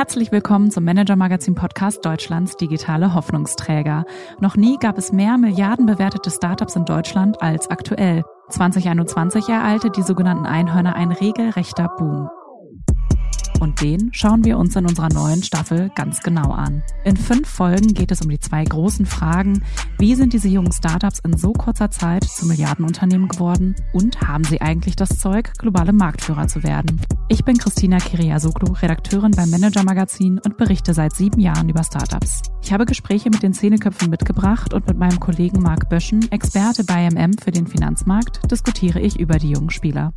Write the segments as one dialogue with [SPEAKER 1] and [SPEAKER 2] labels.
[SPEAKER 1] Herzlich willkommen zum Manager Magazin Podcast Deutschlands digitale Hoffnungsträger. Noch nie gab es mehr milliardenbewertete Startups in Deutschland als aktuell. 2021 ereilte die sogenannten Einhörner ein regelrechter Boom. Und den schauen wir uns in unserer neuen Staffel ganz genau an. In fünf Folgen geht es um die zwei großen Fragen. Wie sind diese jungen Startups in so kurzer Zeit zu Milliardenunternehmen geworden? Und haben sie eigentlich das Zeug, globale Marktführer zu werden? Ich bin Christina Kiriasoglu, Redakteurin beim Manager Magazin und berichte seit sieben Jahren über Startups. Ich habe Gespräche mit den Szeneköpfen mitgebracht und mit meinem Kollegen Marc Böschen, Experte bei MM für den Finanzmarkt, diskutiere ich über die jungen Spieler.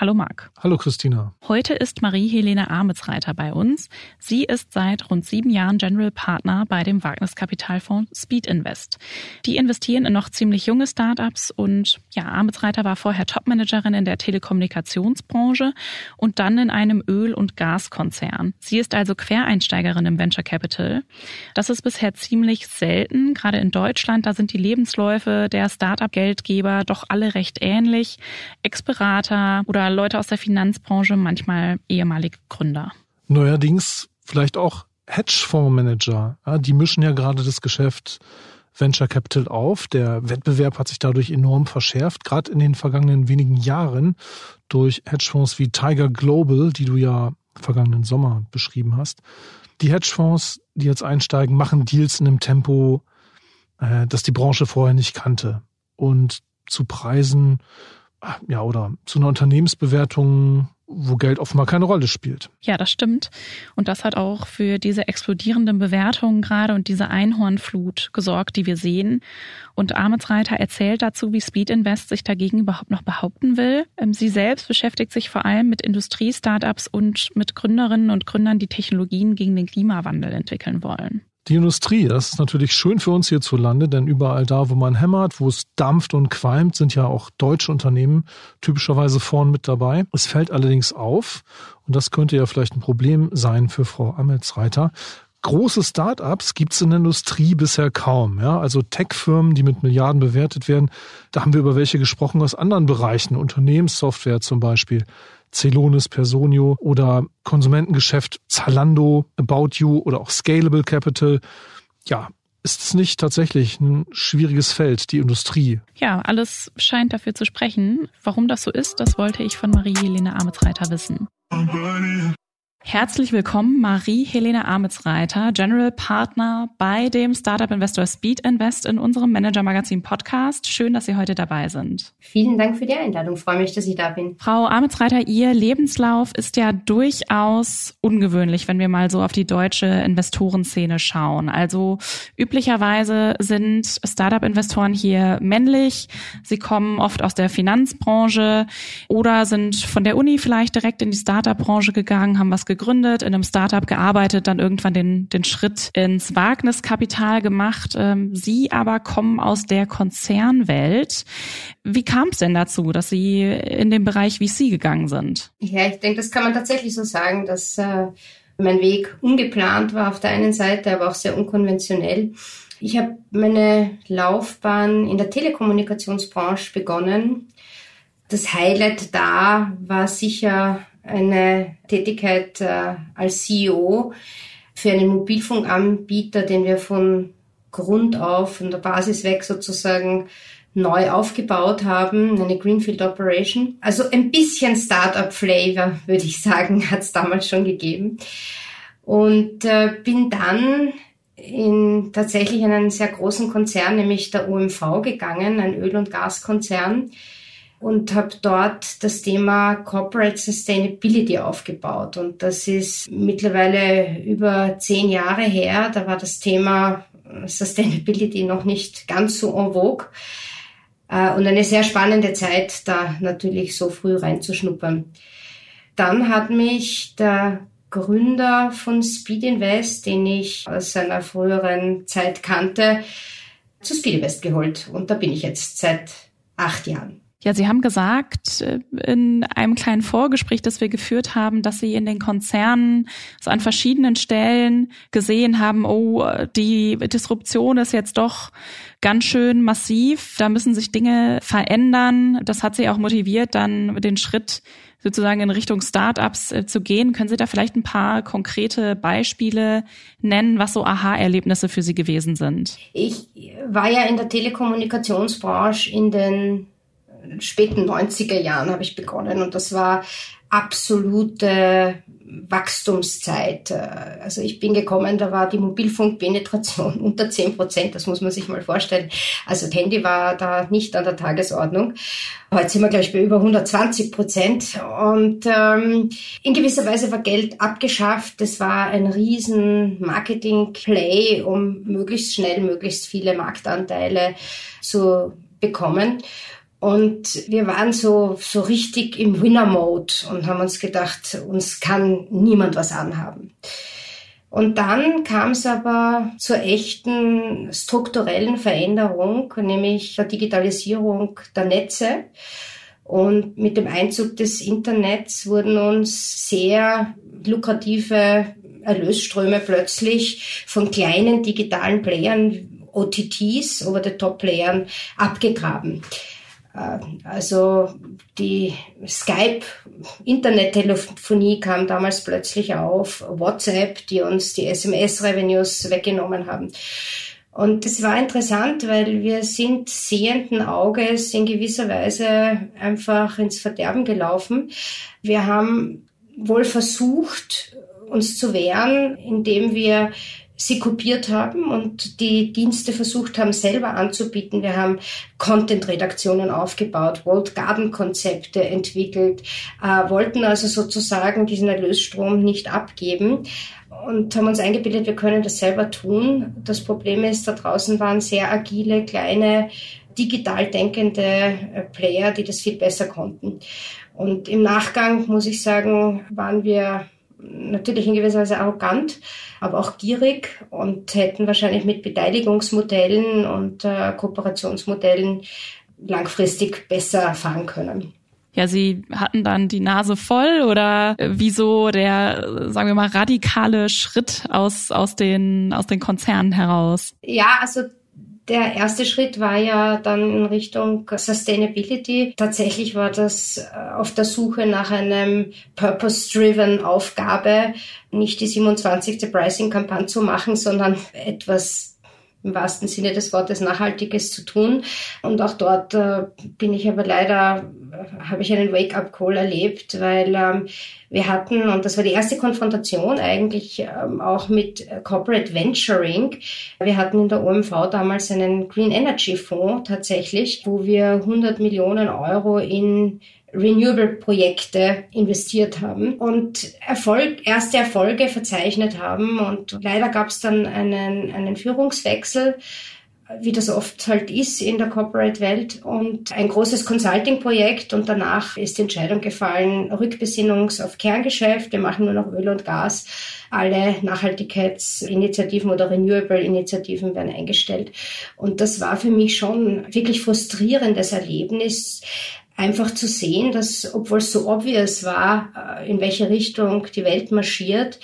[SPEAKER 1] Hallo Marc.
[SPEAKER 2] Hallo Christina.
[SPEAKER 1] Heute ist Marie-Helene Amitsreiter bei uns. Sie ist seit rund sieben Jahren General Partner bei dem Wagniskapitalfonds Speed Invest. Die investieren in noch ziemlich junge Startups und ja, Amitsreiter war vorher Topmanagerin in der Telekommunikationsbranche und dann in einem Öl- und Gaskonzern. Sie ist also Quereinsteigerin im Venture Capital. Das ist bisher ziemlich selten, gerade in Deutschland. Da sind die Lebensläufe der Startup-Geldgeber doch alle recht ähnlich. Ex-Berater oder Leute aus der Finanzbranche, manchmal ehemalige Gründer.
[SPEAKER 2] Neuerdings vielleicht auch Hedgefondsmanager. Ja, die mischen ja gerade das Geschäft Venture Capital auf. Der Wettbewerb hat sich dadurch enorm verschärft, gerade in den vergangenen wenigen Jahren durch Hedgefonds wie Tiger Global, die du ja vergangenen Sommer beschrieben hast. Die Hedgefonds, die jetzt einsteigen, machen Deals in einem Tempo, äh, das die Branche vorher nicht kannte. Und zu Preisen, ja, oder zu einer Unternehmensbewertung, wo Geld offenbar keine Rolle spielt.
[SPEAKER 1] Ja, das stimmt. Und das hat auch für diese explodierenden Bewertungen gerade und diese Einhornflut gesorgt, die wir sehen. Und Amitsreiter erzählt dazu, wie Speed Invest sich dagegen überhaupt noch behaupten will. Ähm, sie selbst beschäftigt sich vor allem mit Industriestartups und mit Gründerinnen und Gründern, die Technologien gegen den Klimawandel entwickeln wollen.
[SPEAKER 2] Die Industrie, das ist natürlich schön für uns hierzulande, denn überall da, wo man hämmert, wo es dampft und qualmt, sind ja auch deutsche Unternehmen typischerweise vorn mit dabei. Es fällt allerdings auf, und das könnte ja vielleicht ein Problem sein für Frau Amelsreiter, große Startups gibt es in der Industrie bisher kaum. Ja? Also Tech-Firmen, die mit Milliarden bewertet werden. Da haben wir über welche gesprochen aus anderen Bereichen, Unternehmenssoftware zum Beispiel. Celonis, Personio oder Konsumentengeschäft Zalando, About You oder auch Scalable Capital. Ja, ist es nicht tatsächlich ein schwieriges Feld, die Industrie?
[SPEAKER 1] Ja, alles scheint dafür zu sprechen. Warum das so ist, das wollte ich von Marie-Helene Amitsreiter wissen. Herzlich willkommen, Marie-Helene Amitsreiter, General Partner bei dem Startup Investor Speed Invest in unserem Manager Magazin Podcast. Schön, dass Sie heute dabei sind.
[SPEAKER 3] Vielen Dank für die Einladung. Ich freue mich, dass ich da bin.
[SPEAKER 1] Frau Amitsreiter, Ihr Lebenslauf ist ja durchaus ungewöhnlich, wenn wir mal so auf die deutsche Investorenszene schauen. Also üblicherweise sind Startup-Investoren hier männlich. Sie kommen oft aus der Finanzbranche oder sind von der Uni vielleicht direkt in die Startup-Branche gegangen, haben was gegründet, in einem Startup gearbeitet, dann irgendwann den, den Schritt ins Wagniskapital gemacht. Ähm, Sie aber kommen aus der Konzernwelt. Wie kam es denn dazu, dass Sie in den Bereich VC gegangen sind?
[SPEAKER 3] Ja, ich denke, das kann man tatsächlich so sagen, dass äh, mein Weg ungeplant war auf der einen Seite, aber auch sehr unkonventionell. Ich habe meine Laufbahn in der Telekommunikationsbranche begonnen. Das Highlight da war sicher eine Tätigkeit äh, als CEO für einen Mobilfunkanbieter, den wir von Grund auf, von der Basis weg sozusagen neu aufgebaut haben, eine Greenfield Operation. Also ein bisschen Startup-Flavor, würde ich sagen, hat es damals schon gegeben. Und äh, bin dann in tatsächlich einen sehr großen Konzern, nämlich der OMV gegangen, ein Öl- und Gaskonzern, und habe dort das Thema Corporate Sustainability aufgebaut. Und das ist mittlerweile über zehn Jahre her. Da war das Thema Sustainability noch nicht ganz so en vogue. Äh, und eine sehr spannende Zeit, da natürlich so früh reinzuschnuppern. Dann hat mich der Gründer von Speed Invest, den ich aus seiner früheren Zeit kannte, zu Speed Invest geholt. Und da bin ich jetzt seit acht Jahren.
[SPEAKER 1] Ja, Sie haben gesagt äh, in einem kleinen Vorgespräch, das wir geführt haben, dass Sie in den Konzernen so an verschiedenen Stellen gesehen haben, oh, die Disruption ist jetzt doch ganz schön massiv. Da müssen sich Dinge verändern. Das hat Sie auch motiviert, dann den Schritt sozusagen in Richtung Startups äh, zu gehen. Können Sie da vielleicht ein paar konkrete Beispiele nennen, was so Aha-Erlebnisse für Sie gewesen sind?
[SPEAKER 3] Ich war ja in der Telekommunikationsbranche in den späten 90er Jahren habe ich begonnen und das war absolute Wachstumszeit. Also ich bin gekommen, da war die Mobilfunkpenetration unter 10 Prozent, das muss man sich mal vorstellen. Also Handy war da nicht an der Tagesordnung. Heute sind wir gleich bei über 120 Prozent und ähm, in gewisser Weise war Geld abgeschafft. Das war ein riesen Marketing-Play, um möglichst schnell möglichst viele Marktanteile zu bekommen. Und wir waren so, so richtig im Winner-Mode und haben uns gedacht, uns kann niemand was anhaben. Und dann kam es aber zur echten strukturellen Veränderung, nämlich der Digitalisierung der Netze. Und mit dem Einzug des Internets wurden uns sehr lukrative Erlösströme plötzlich von kleinen digitalen Playern, OTTs, Over-the-Top-Playern, abgegraben. Äh, also die Skype, Internettelefonie kam damals plötzlich auf, WhatsApp, die uns die SMS-Revenues weggenommen haben. Und es war interessant, weil wir sind sehenden Auges in gewisser Weise einfach ins Verderben gelaufen. Wir haben wohl versucht, uns zu wehren, indem wir sie kopiert haben und die Dienste versucht haben, selber anzubieten. Wir haben Content-Redaktionen aufgebaut, World Garden-Konzepte entwickelt, äh, wollten also sozusagen diesen Erlösstrom nicht abgeben und haben uns eingebildet, wir können das selber tun. Das Problem ist, da draußen waren sehr agile, kleine, digital denkende äh, Player, die das viel besser konnten. Und im Nachgang, muss ich sagen, waren wir natürlich in gewisser Weise arrogant, aber auch gierig und hätten wahrscheinlich mit Beteiligungsmodellen und äh, Kooperationsmodellen langfristig besser fahren können.
[SPEAKER 1] Ja, Sie hatten dann die Nase voll oder wieso der, sagen wir mal, radikale Schritt aus, aus, den, aus den Konzernen heraus?
[SPEAKER 3] Ja, also der erste Schritt war ja dann in Richtung Sustainability. Tatsächlich war das äh, auf der Suche nach einem purpose-driven Aufgabe, nicht die 27. Pricing-Kampagne zu machen, sondern etwas im wahrsten Sinne des Wortes Nachhaltiges zu tun. Und auch dort äh, bin ich aber leider, äh, habe ich einen Wake-up-Call erlebt, weil ähm, wir hatten, und das war die erste Konfrontation eigentlich ähm, auch mit äh, Corporate Venturing. Wir hatten in der OMV damals einen Green Energy Fonds tatsächlich, wo wir 100 Millionen Euro in Renewable-Projekte investiert haben und Erfolg, erste Erfolge verzeichnet haben. Und leider gab es dann einen, einen Führungswechsel, wie das oft halt ist in der Corporate-Welt und ein großes Consulting-Projekt und danach ist die Entscheidung gefallen, Rückbesinnungs auf Kerngeschäft, wir machen nur noch Öl und Gas, alle Nachhaltigkeitsinitiativen oder Renewable-Initiativen werden eingestellt. Und das war für mich schon wirklich frustrierendes Erlebnis, einfach zu sehen, dass, obwohl es so obvious war, äh, in welche Richtung die Welt marschiert,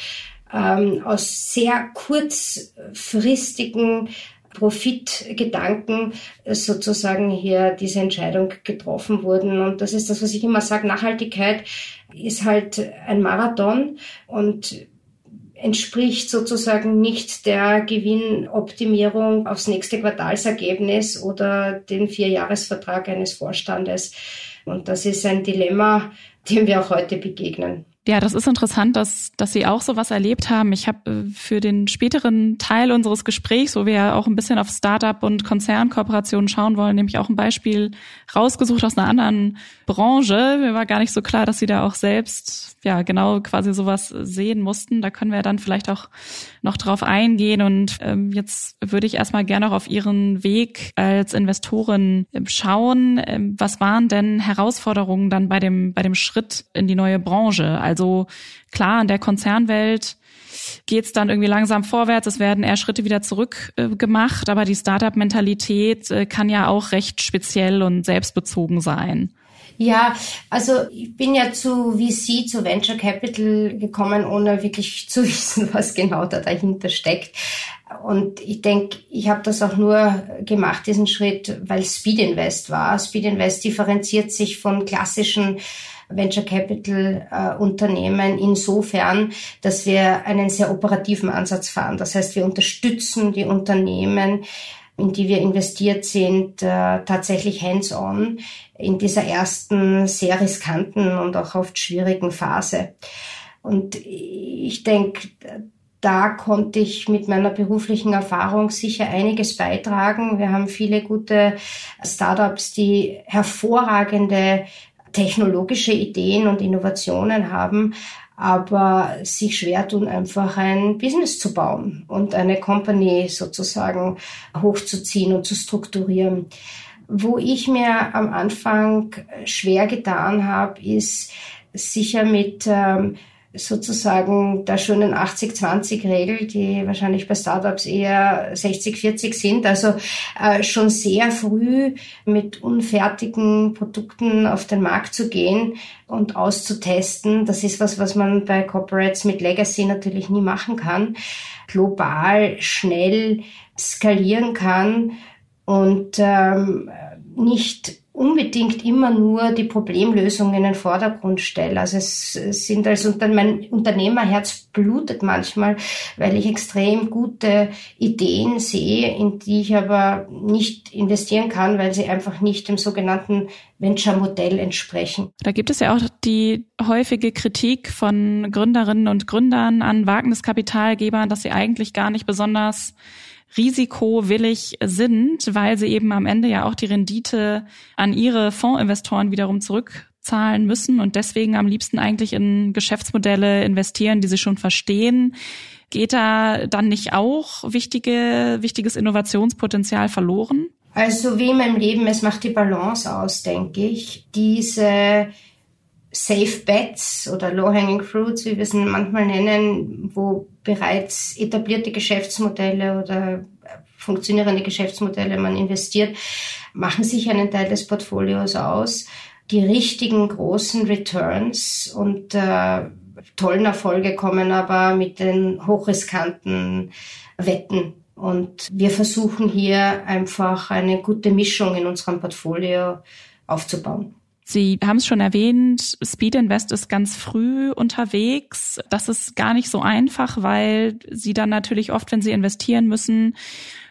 [SPEAKER 3] ähm, aus sehr kurzfristigen Profitgedanken sozusagen hier diese Entscheidung getroffen wurden. Und das ist das, was ich immer sage, Nachhaltigkeit ist halt ein Marathon und entspricht sozusagen nicht der Gewinnoptimierung aufs nächste Quartalsergebnis oder den Vierjahresvertrag eines Vorstandes. Und das ist ein Dilemma, dem wir auch heute begegnen.
[SPEAKER 1] Ja, das ist interessant, dass, dass Sie auch sowas erlebt haben. Ich habe äh, für den späteren Teil unseres Gesprächs, wo wir ja auch ein bisschen auf Startup und Konzernkooperationen schauen wollen, nämlich auch ein Beispiel rausgesucht aus einer anderen Branche. Mir war gar nicht so klar, dass Sie da auch selbst ja genau quasi sowas sehen mussten. Da können wir dann vielleicht auch noch drauf eingehen. Und ähm, jetzt würde ich erstmal gerne auch auf Ihren Weg als Investorin ähm, schauen. Ähm, was waren denn Herausforderungen dann bei dem, bei dem Schritt in die neue Branche? Also klar, in der Konzernwelt geht es dann irgendwie langsam vorwärts, es werden eher Schritte wieder zurück äh, gemacht, aber die Startup-Mentalität äh, kann ja auch recht speziell und selbstbezogen sein.
[SPEAKER 3] Ja, also ich bin ja zu VC, zu Venture Capital gekommen, ohne wirklich zu wissen, was genau da dahinter steckt. Und ich denke, ich habe das auch nur gemacht, diesen Schritt, weil Speed Invest war. Speed Invest differenziert sich von klassischen Venture Capital äh, Unternehmen insofern, dass wir einen sehr operativen Ansatz fahren. Das heißt, wir unterstützen die Unternehmen, in die wir investiert sind, äh, tatsächlich hands-on in dieser ersten sehr riskanten und auch oft schwierigen Phase. Und ich denke, da konnte ich mit meiner beruflichen Erfahrung sicher einiges beitragen. Wir haben viele gute Startups, die hervorragende technologische Ideen und Innovationen haben, aber sich schwer tun, einfach ein Business zu bauen und eine Company sozusagen hochzuziehen und zu strukturieren. Wo ich mir am Anfang schwer getan habe, ist sicher mit ähm, sozusagen der schönen 80-20-Regel, die wahrscheinlich bei Startups eher 60-40 sind, also äh, schon sehr früh mit unfertigen Produkten auf den Markt zu gehen und auszutesten. Das ist was, was man bei Corporates mit Legacy natürlich nie machen kann. Global schnell skalieren kann und ähm, nicht unbedingt immer nur die Problemlösung in den Vordergrund stelle. Also es sind als Unter mein Unternehmerherz blutet manchmal, weil ich extrem gute Ideen sehe, in die ich aber nicht investieren kann, weil sie einfach nicht dem sogenannten Venture-Modell entsprechen.
[SPEAKER 1] Da gibt es ja auch die häufige Kritik von Gründerinnen und Gründern an Wagniskapitalgebern, dass sie eigentlich gar nicht besonders risikowillig sind, weil sie eben am Ende ja auch die Rendite an ihre Fondsinvestoren wiederum zurückzahlen müssen und deswegen am liebsten eigentlich in Geschäftsmodelle investieren, die sie schon verstehen. Geht da dann nicht auch wichtige, wichtiges Innovationspotenzial verloren?
[SPEAKER 3] Also wie in meinem Leben, es macht die Balance aus, denke ich. Diese Safe Bets oder Low-Hanging Fruits, wie wir es manchmal nennen, wo bereits etablierte Geschäftsmodelle oder funktionierende Geschäftsmodelle man investiert, machen sich einen Teil des Portfolios aus. Die richtigen großen Returns und äh, tollen Erfolge kommen aber mit den hochriskanten Wetten. Und wir versuchen hier einfach eine gute Mischung in unserem Portfolio aufzubauen.
[SPEAKER 1] Sie haben es schon erwähnt, Speed Invest ist ganz früh unterwegs. Das ist gar nicht so einfach, weil Sie dann natürlich oft, wenn Sie investieren müssen,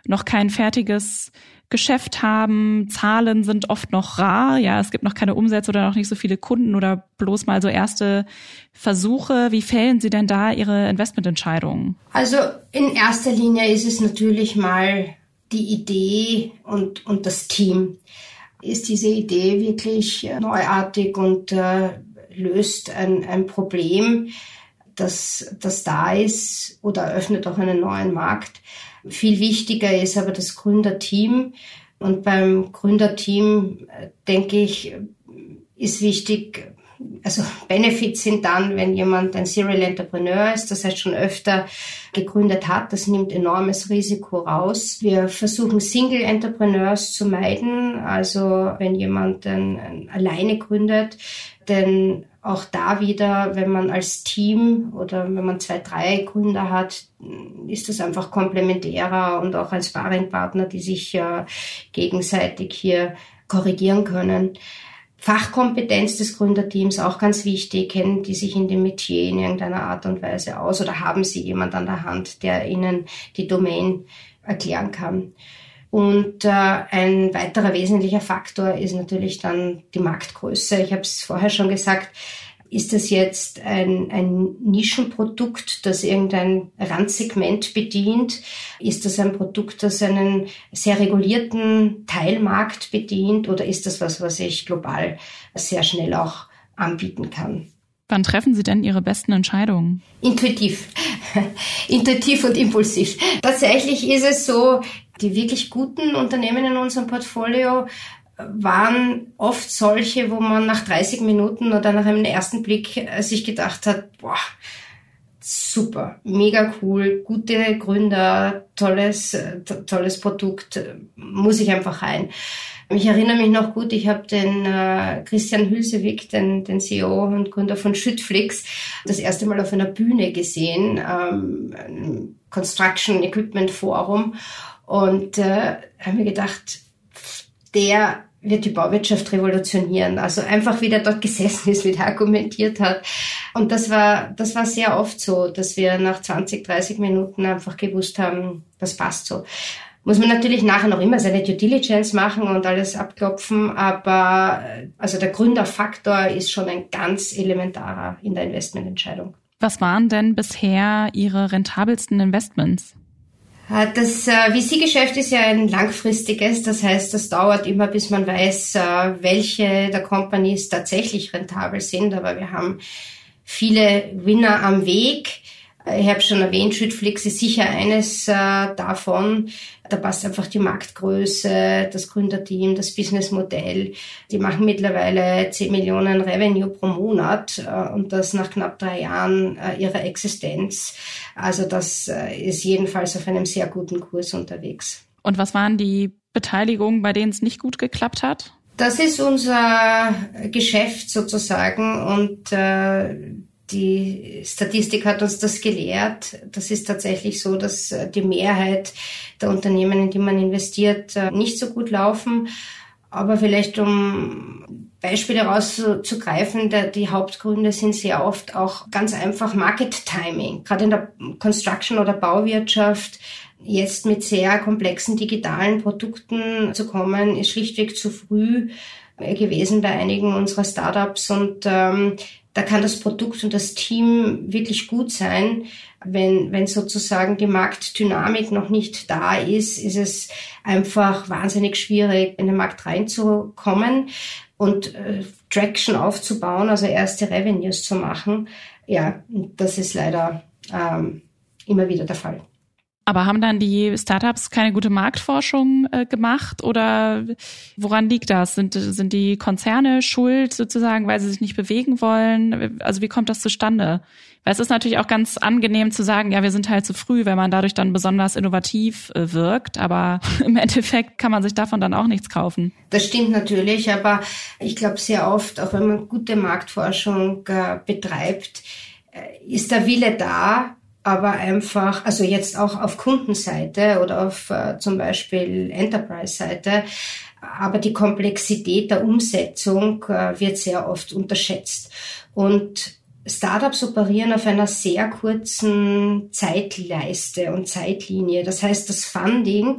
[SPEAKER 1] noch kein fertiges Geschäft haben. Zahlen sind oft noch rar. Ja, es gibt noch keine Umsätze oder noch nicht so viele Kunden oder bloß mal so erste Versuche. Wie fällen Sie denn da Ihre Investmententscheidungen?
[SPEAKER 3] Also in erster Linie ist es natürlich mal die Idee und, und das Team ist diese Idee wirklich äh, neuartig und äh, löst ein, ein Problem, das, das da ist oder eröffnet auch einen neuen Markt. Viel wichtiger ist aber das Gründerteam. Und beim Gründerteam, äh, denke ich, ist wichtig, also Benefits sind dann, wenn jemand ein Serial Entrepreneur ist, das heißt schon öfter gegründet hat, das nimmt enormes Risiko raus. Wir versuchen Single Entrepreneurs zu meiden, also wenn jemand ein alleine gründet, denn auch da wieder, wenn man als Team oder wenn man zwei, drei Gründer hat, ist das einfach komplementärer und auch als Sparringpartner, die sich äh, gegenseitig hier korrigieren können. Fachkompetenz des Gründerteams auch ganz wichtig. Kennen die sich in dem Metier in irgendeiner Art und Weise aus oder haben sie jemand an der Hand, der ihnen die Domain erklären kann? Und äh, ein weiterer wesentlicher Faktor ist natürlich dann die Marktgröße. Ich habe es vorher schon gesagt, ist das jetzt ein, ein Nischenprodukt, das irgendein Randsegment bedient? Ist das ein Produkt, das einen sehr regulierten Teilmarkt bedient? Oder ist das was, was ich global sehr schnell auch anbieten kann?
[SPEAKER 1] Wann treffen Sie denn Ihre besten Entscheidungen?
[SPEAKER 3] Intuitiv. Intuitiv und impulsiv. Tatsächlich ist es so, die wirklich guten Unternehmen in unserem Portfolio waren oft solche, wo man nach 30 Minuten oder nach einem ersten Blick äh, sich gedacht hat, boah, super, mega cool, gute Gründer, tolles, tolles Produkt, muss ich einfach rein. Ich erinnere mich noch gut, ich habe den äh, Christian Hülsewig, den, den CEO und Gründer von Schüttflix, das erste Mal auf einer Bühne gesehen, ähm, Construction Equipment Forum. Und äh, habe mir gedacht, der wird die Bauwirtschaft revolutionieren. Also einfach wie der dort gesessen ist, wie der argumentiert hat. Und das war, das war sehr oft so, dass wir nach 20, 30 Minuten einfach gewusst haben, das passt so. Muss man natürlich nachher noch immer seine Due Diligence machen und alles abklopfen, aber also der Gründerfaktor ist schon ein ganz elementarer in der Investmententscheidung.
[SPEAKER 1] Was waren denn bisher Ihre rentabelsten Investments?
[SPEAKER 3] Äh, das äh, VC-Geschäft ist ja ein langfristiges, das heißt, das dauert immer, bis man weiß, äh, welche der Companies tatsächlich rentabel sind. Aber wir haben viele Winner am Weg. Ich habe schon erwähnt, Schüttflix ist sicher eines äh, davon. Da passt einfach die Marktgröße, das Gründerteam, das Businessmodell. Die machen mittlerweile 10 Millionen Revenue pro Monat äh, und das nach knapp drei Jahren äh, ihrer Existenz. Also das äh, ist jedenfalls auf einem sehr guten Kurs unterwegs.
[SPEAKER 1] Und was waren die Beteiligungen, bei denen es nicht gut geklappt hat?
[SPEAKER 3] Das ist unser Geschäft sozusagen und äh, die Statistik hat uns das gelehrt. Das ist tatsächlich so, dass äh, die Mehrheit der Unternehmen, in die man investiert, äh, nicht so gut laufen. Aber vielleicht um Beispiele rauszugreifen, die Hauptgründe sind sehr oft auch ganz einfach Market Timing. Gerade in der Construction- oder Bauwirtschaft jetzt mit sehr komplexen digitalen Produkten zu kommen, ist schlichtweg zu früh gewesen bei einigen unserer Startups und ähm, da kann das Produkt und das Team wirklich gut sein. Wenn, wenn sozusagen die Marktdynamik noch nicht da ist, ist es einfach wahnsinnig schwierig, in den Markt reinzukommen und äh, Traction aufzubauen, also erste Revenues zu machen. Ja, das ist leider ähm, immer wieder der Fall.
[SPEAKER 1] Aber haben dann die Startups keine gute Marktforschung äh, gemacht oder woran liegt das? Sind, sind die Konzerne schuld sozusagen, weil sie sich nicht bewegen wollen? Also wie kommt das zustande? Weil es ist natürlich auch ganz angenehm zu sagen, ja, wir sind halt zu früh, wenn man dadurch dann besonders innovativ äh, wirkt. Aber im Endeffekt kann man sich davon dann auch nichts kaufen.
[SPEAKER 3] Das stimmt natürlich, aber ich glaube sehr oft, auch wenn man gute Marktforschung äh, betreibt, äh, ist der Wille da, aber einfach, also jetzt auch auf Kundenseite oder auf äh, zum Beispiel Enterprise-Seite, aber die Komplexität der Umsetzung äh, wird sehr oft unterschätzt. Und Startups operieren auf einer sehr kurzen Zeitleiste und Zeitlinie. Das heißt, das Funding,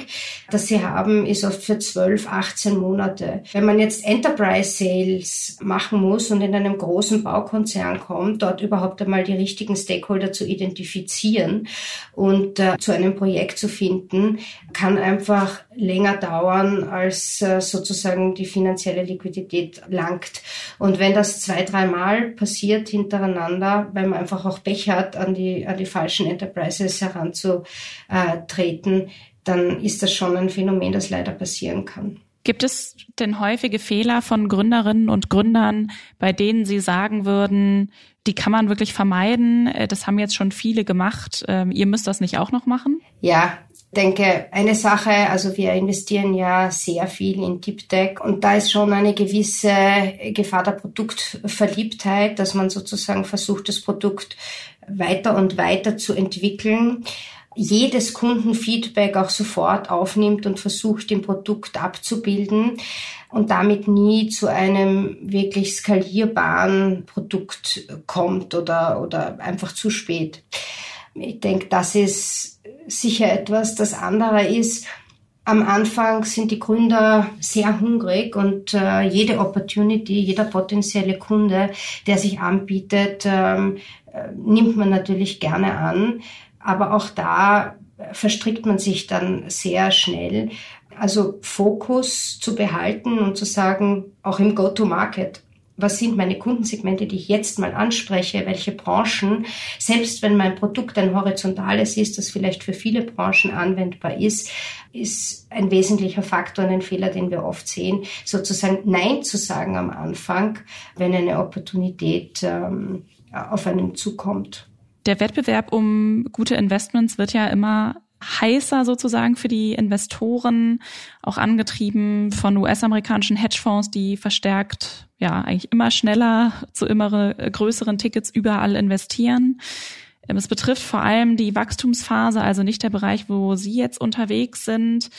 [SPEAKER 3] das sie haben, ist oft für 12, 18 Monate. Wenn man jetzt Enterprise Sales machen muss und in einem großen Baukonzern kommt, dort überhaupt einmal die richtigen Stakeholder zu identifizieren und äh, zu einem Projekt zu finden, kann einfach länger dauern, als äh, sozusagen die finanzielle Liquidität langt. Und wenn das zwei, dreimal passiert hintereinander, miteinander, weil man einfach auch Pech hat, an die, an die falschen Enterprises heranzutreten, dann ist das schon ein Phänomen, das leider passieren kann.
[SPEAKER 1] Gibt es denn häufige Fehler von Gründerinnen und Gründern, bei denen Sie sagen würden, die kann man wirklich vermeiden? Äh, das haben jetzt schon viele gemacht. Ähm, ihr müsst das nicht auch noch machen?
[SPEAKER 3] Ja, denke, eine Sache, also wir investieren ja sehr viel in Deep Tech und da ist schon eine gewisse Gefahr der Produktverliebtheit, dass man sozusagen versucht, das Produkt weiter und weiter zu entwickeln jedes Kundenfeedback auch sofort aufnimmt und versucht, im Produkt abzubilden und damit nie zu einem wirklich skalierbaren Produkt kommt oder, oder einfach zu spät. Ich denke, das ist sicher etwas. Das andere ist, am Anfang sind die Gründer sehr hungrig und äh, jede Opportunity, jeder potenzielle Kunde, der sich anbietet, ähm, äh, nimmt man natürlich gerne an. Aber auch da verstrickt man sich dann sehr schnell. Also Fokus zu behalten und zu sagen, auch im Go-to-Market, was sind meine Kundensegmente, die ich jetzt mal anspreche, welche Branchen, selbst wenn mein Produkt ein horizontales ist, das vielleicht für viele Branchen anwendbar ist, ist ein wesentlicher Faktor und ein Fehler, den wir oft sehen, sozusagen Nein zu sagen am Anfang, wenn eine Opportunität ähm, auf einen zukommt.
[SPEAKER 1] Der Wettbewerb um gute Investments wird ja immer heißer sozusagen für die Investoren, auch angetrieben von US-amerikanischen Hedgefonds, die verstärkt, ja, eigentlich immer schneller zu immer größeren Tickets überall investieren. Ähm, es betrifft vor allem die Wachstumsphase, also nicht der Bereich, wo Sie jetzt unterwegs sind.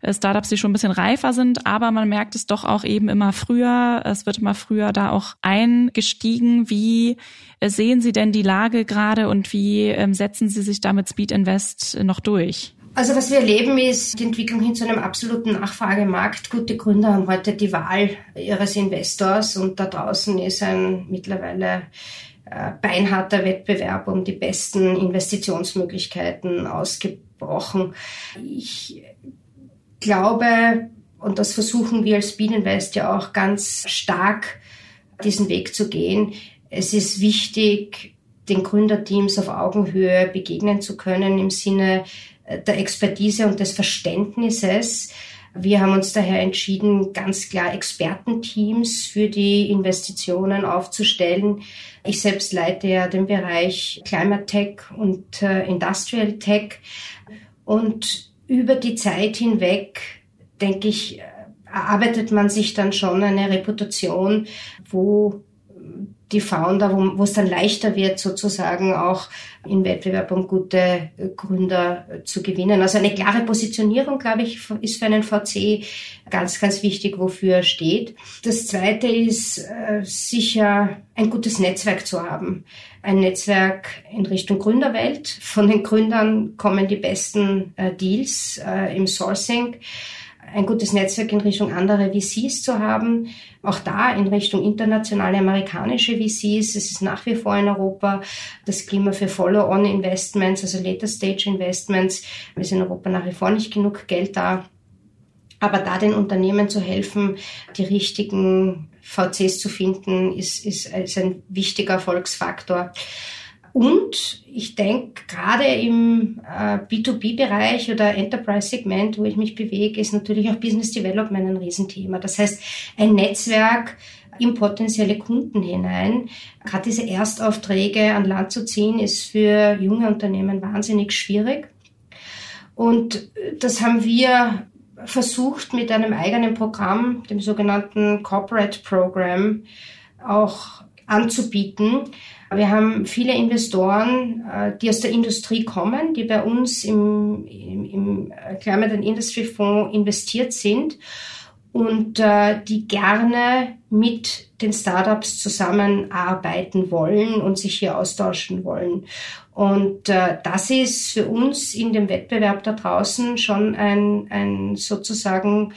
[SPEAKER 1] Äh, Startups, die schon ein bisschen reifer sind, aber man merkt es doch auch eben immer früher. Es wird immer früher da auch eingestiegen. Wie äh, sehen Sie denn die Lage gerade und wie ähm, setzen Sie sich damit Speed Invest noch durch?
[SPEAKER 3] Also was wir erleben ist die Entwicklung hin zu einem absoluten Nachfragemarkt. Gute Gründer haben heute die Wahl ihres Investors und da draußen ist ein mittlerweile äh, beinharter Wettbewerb um die besten Investitionsmöglichkeiten ausgebrochen. Ich glaube, und das versuchen wir als Invest ja auch ganz stark, diesen Weg zu gehen. Es ist wichtig, den Gründerteams auf Augenhöhe begegnen zu können im Sinne der Expertise und des Verständnisses. Wir haben uns daher entschieden, ganz klar Expertenteams für die Investitionen aufzustellen. Ich selbst leite ja den Bereich Climate Tech und äh, Industrial Tech. Und über die Zeit hinweg, denke ich, erarbeitet man sich dann schon eine Reputation, wo die Founder, wo, wo es dann leichter wird, sozusagen auch im Wettbewerb um gute Gründer zu gewinnen. Also eine klare Positionierung, glaube ich, ist für einen VC ganz, ganz wichtig, wofür er steht. Das Zweite ist äh, sicher ein gutes Netzwerk zu haben. Ein Netzwerk in Richtung Gründerwelt. Von den Gründern kommen die besten äh, Deals äh, im Sourcing ein gutes Netzwerk in Richtung andere VCs zu haben. Auch da in Richtung internationale amerikanische VCs. Es ist nach wie vor in Europa das Klima für Follow-on-Investments, also Later-Stage-Investments. Es ist in Europa nach wie vor nicht genug Geld da. Aber da den Unternehmen zu helfen, die richtigen VCs zu finden, ist, ist, ist ein wichtiger Erfolgsfaktor. Und ich denke, gerade im äh, B2B-Bereich oder Enterprise-Segment, wo ich mich bewege, ist natürlich auch Business Development ein Riesenthema. Das heißt, ein Netzwerk in potenzielle Kunden hinein. Gerade diese Erstaufträge an Land zu ziehen, ist für junge Unternehmen wahnsinnig schwierig. Und das haben wir versucht mit einem eigenen Programm, dem sogenannten Corporate Program, auch anzubieten. Wir haben viele Investoren, äh, die aus der Industrie kommen, die bei uns im, im, im Climate and Industry Fonds investiert sind und äh, die gerne mit den Startups zusammenarbeiten wollen und sich hier austauschen wollen. Und äh, das ist für uns in dem Wettbewerb da draußen schon ein, ein sozusagen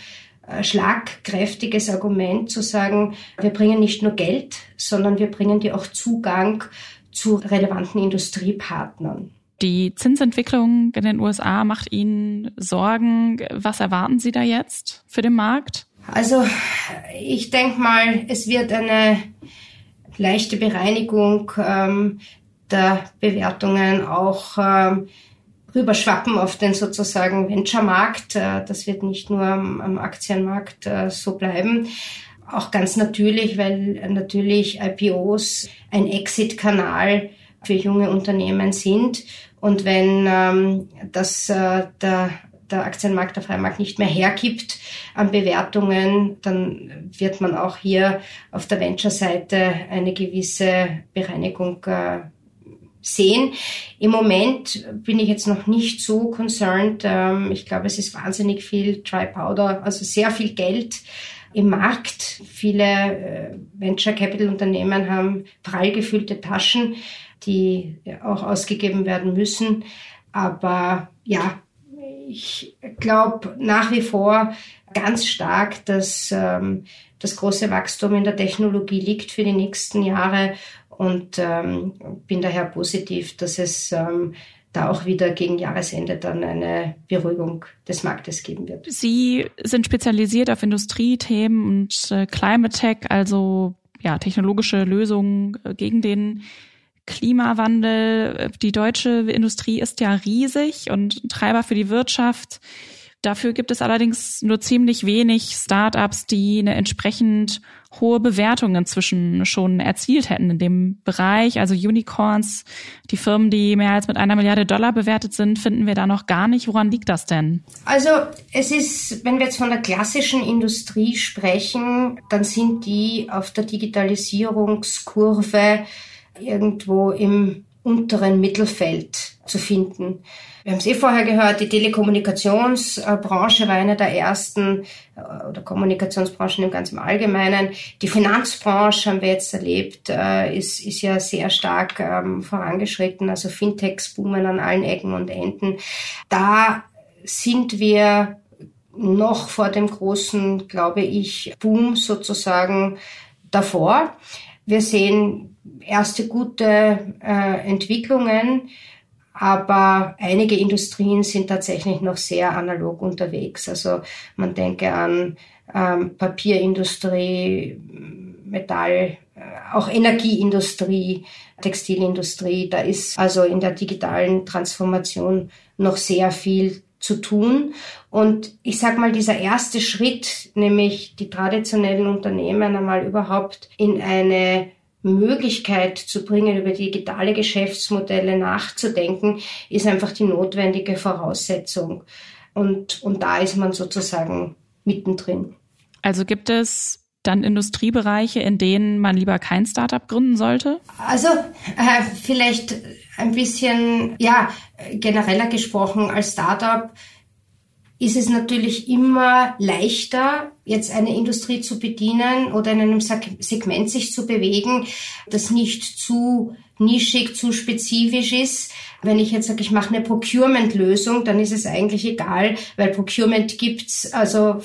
[SPEAKER 3] schlagkräftiges Argument zu sagen, wir bringen nicht nur Geld, sondern wir bringen dir auch Zugang zu relevanten Industriepartnern.
[SPEAKER 1] Die Zinsentwicklung in den USA macht Ihnen Sorgen. Was erwarten Sie da jetzt für den Markt?
[SPEAKER 3] Also ich denke mal, es wird eine leichte Bereinigung ähm, der Bewertungen auch ähm, rüberschwappen auf den sozusagen Venture-Markt. Äh, das wird nicht nur am Aktienmarkt äh, so bleiben. Auch ganz natürlich, weil natürlich IPOs ein Exit-Kanal für junge Unternehmen sind. Und wenn ähm, das äh, der der Aktienmarkt, der Freimarkt nicht mehr hergibt an Bewertungen, dann wird man auch hier auf der Venture-Seite eine gewisse Bereinigung äh, sehen. Im Moment bin ich jetzt noch nicht so concerned. Ähm, ich glaube, es ist wahnsinnig viel Dry Powder, also sehr viel Geld im Markt. Viele äh, Venture Capital Unternehmen haben prall gefüllte Taschen, die auch ausgegeben werden müssen. Aber ja, ich glaube nach wie vor ganz stark, dass ähm, das große Wachstum in der Technologie liegt für die nächsten Jahre und ähm, bin daher positiv, dass es ähm, da auch wieder gegen Jahresende dann eine Beruhigung des Marktes geben wird.
[SPEAKER 1] Sie sind spezialisiert auf Industriethemen und äh, Climate Tech, also ja, technologische Lösungen äh, gegen den Klimawandel. Die deutsche Industrie ist ja riesig und Treiber für die Wirtschaft. Dafür gibt es allerdings nur ziemlich wenig Startups, die eine entsprechend hohe Bewertung inzwischen schon erzielt hätten in dem Bereich. Also Unicorns, die Firmen, die mehr als mit einer Milliarde Dollar bewertet sind, finden wir da noch gar nicht. Woran liegt das denn?
[SPEAKER 3] Also es ist, wenn wir jetzt von der klassischen Industrie sprechen, dann sind die auf der Digitalisierungskurve irgendwo im unteren Mittelfeld zu finden. Wir haben es eh vorher gehört, die Telekommunikationsbranche war eine der ersten äh, oder Kommunikationsbranchen im ganz Allgemeinen. Die Finanzbranche haben wir jetzt erlebt, äh, ist, ist ja sehr stark ähm, vorangeschritten. Also Fintechs boomen an allen Ecken und Enden. Da sind wir noch vor dem großen, glaube ich, Boom sozusagen davor. Wir sehen erste gute äh, Entwicklungen. Aber einige Industrien sind tatsächlich noch sehr analog unterwegs. Also man denke an ähm, Papierindustrie, Metall, äh, auch Energieindustrie, Textilindustrie. Da ist also in der digitalen Transformation noch sehr viel zu tun. Und ich sag mal, dieser erste Schritt, nämlich die traditionellen Unternehmen einmal überhaupt in eine Möglichkeit zu bringen, über digitale Geschäftsmodelle nachzudenken, ist einfach die notwendige Voraussetzung. Und, und da ist man sozusagen mittendrin.
[SPEAKER 1] Also gibt es dann Industriebereiche, in denen man lieber kein Startup gründen sollte?
[SPEAKER 3] Also äh, vielleicht ein bisschen, ja, genereller gesprochen als Startup ist es natürlich immer leichter, jetzt eine Industrie zu bedienen oder in einem Segment sich zu bewegen, das nicht zu nischig, zu spezifisch ist. Wenn ich jetzt sage, ich mache eine Procurement-Lösung, dann ist es eigentlich egal, weil Procurement gibt's also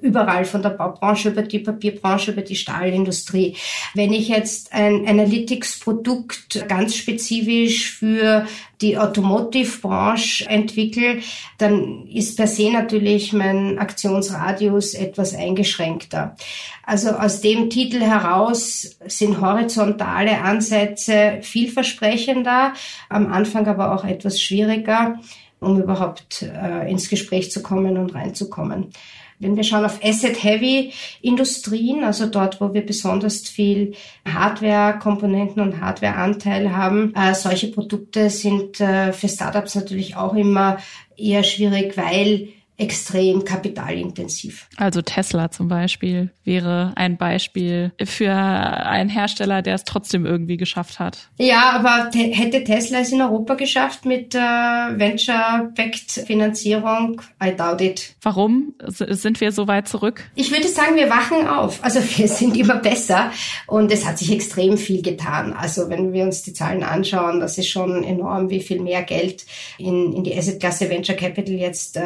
[SPEAKER 3] überall von der Baubranche über die Papierbranche, über die Stahlindustrie. Wenn ich jetzt ein Analytics-Produkt ganz spezifisch für die Automotive-Branche entwickle, dann ist per se natürlich mein Aktionsradius etwas eingeschränkter. Also aus dem Titel heraus sind horizontale Ansätze vielversprechender, am Anfang aber auch etwas schwieriger, um überhaupt äh, ins Gespräch zu kommen und reinzukommen. Wenn wir schauen auf Asset-Heavy-Industrien, also dort, wo wir besonders viel Hardware-Komponenten und Hardware-Anteil haben, äh, solche Produkte sind äh, für Startups natürlich auch immer eher schwierig, weil extrem kapitalintensiv.
[SPEAKER 1] Also Tesla zum Beispiel wäre ein Beispiel für einen Hersteller, der es trotzdem irgendwie geschafft hat.
[SPEAKER 3] Ja, aber hätte Tesla es in Europa geschafft mit äh, Venture-Backed Finanzierung? I doubt it.
[SPEAKER 1] Warum sind wir so weit zurück?
[SPEAKER 3] Ich würde sagen, wir wachen auf. Also wir sind immer besser und es hat sich extrem viel getan. Also wenn wir uns die Zahlen anschauen, das ist schon enorm, wie viel mehr Geld in, in die Asset-Klasse Venture Capital jetzt äh,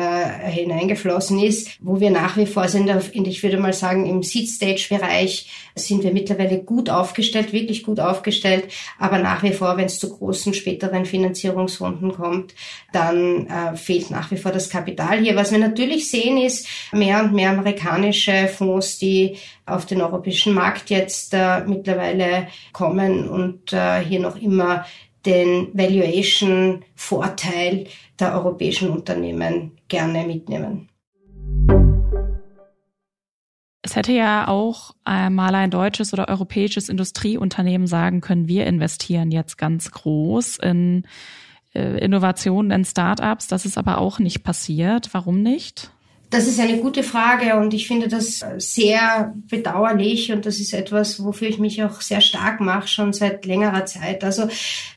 [SPEAKER 3] hineingeflossen ist, wo wir nach wie vor sind, ich würde mal sagen, im Seed-Stage-Bereich sind wir mittlerweile gut aufgestellt, wirklich gut aufgestellt, aber nach wie vor, wenn es zu großen späteren Finanzierungsrunden kommt, dann äh, fehlt nach wie vor das Kapital hier. Was wir natürlich sehen, ist mehr und mehr amerikanische Fonds, die auf den europäischen Markt jetzt äh, mittlerweile kommen und äh, hier noch immer den Valuation-Vorteil der europäischen Unternehmen gerne mitnehmen.
[SPEAKER 1] Es hätte ja auch mal ein deutsches oder europäisches Industrieunternehmen sagen können, wir investieren jetzt ganz groß in äh, Innovationen, in Startups. Das ist aber auch nicht passiert. Warum nicht?
[SPEAKER 3] Das ist eine gute Frage und ich finde das sehr bedauerlich und das ist etwas, wofür ich mich auch sehr stark mache, schon seit längerer Zeit. Also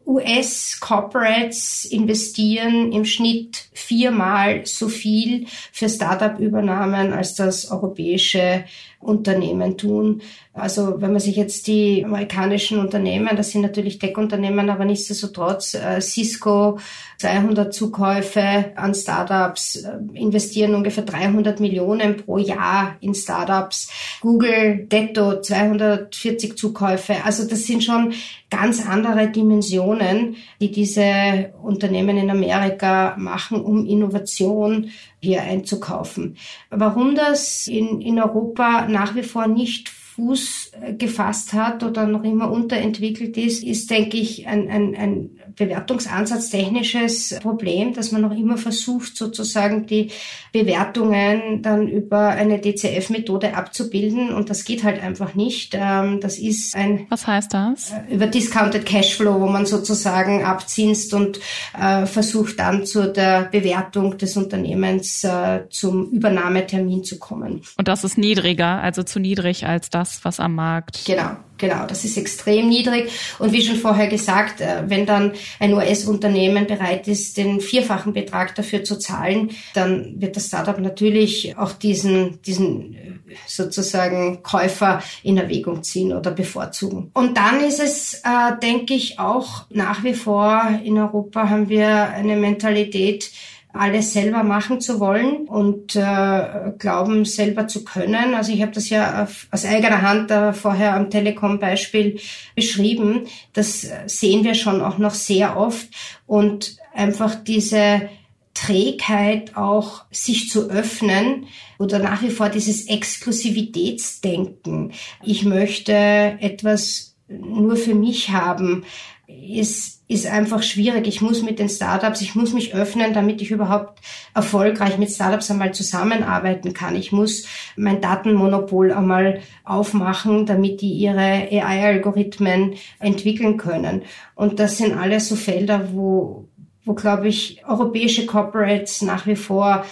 [SPEAKER 3] US-Corporates investieren im Schnitt viermal so viel für Startup-Übernahmen als das europäische Unternehmen tun. Also wenn man sich jetzt die amerikanischen Unternehmen, das sind natürlich Tech-Unternehmen, aber nichtsdestotrotz äh, Cisco 200 Zukäufe an Startups, äh, investieren ungefähr 300 Millionen pro Jahr in Startups. Google, Detto 240 Zukäufe. Also das sind schon ganz andere Dimensionen, die diese Unternehmen in Amerika machen, um Innovation hier einzukaufen. Warum das in, in Europa nach wie vor nicht Fuß äh, gefasst hat oder noch immer unterentwickelt ist, ist, denke ich, ein, ein, ein Bewertungsansatz technisches Problem, dass man noch immer versucht, sozusagen die Bewertungen dann über eine DCF-Methode abzubilden und das geht halt einfach nicht. Ähm, das ist ein...
[SPEAKER 1] Was heißt das?
[SPEAKER 3] Äh, über Discounted Cashflow, wo man sozusagen abziehst und äh, versucht dann zu der Bewertung des Unternehmens äh, zum Übernahmetermin zu kommen.
[SPEAKER 1] Und das ist niedriger, also zu niedrig als das, was am Markt.
[SPEAKER 3] Genau. Genau, das ist extrem niedrig. Und wie schon vorher gesagt, äh, wenn dann ein US-Unternehmen bereit ist, den vierfachen Betrag dafür zu zahlen, dann wird das Startup natürlich auch diesen, diesen äh, sozusagen Käufer in Erwägung ziehen oder bevorzugen. Und dann ist es, äh, denke ich, auch nach wie vor in Europa haben wir eine Mentalität, alles selber machen zu wollen und äh, glauben selber zu können. Also ich habe das ja auf, aus eigener Hand äh, vorher am Telekom-Beispiel beschrieben. Das sehen wir schon auch noch sehr oft und einfach diese Trägheit auch sich zu öffnen oder nach wie vor dieses Exklusivitätsdenken. Ich möchte etwas nur für mich haben, ist ist einfach schwierig. Ich muss mit den Startups, ich muss mich öffnen, damit ich überhaupt erfolgreich mit Startups einmal zusammenarbeiten kann. Ich muss mein Datenmonopol einmal aufmachen, damit die ihre AI-Algorithmen entwickeln können. Und das sind alles so Felder, wo, wo glaube ich, europäische Corporates nach wie vor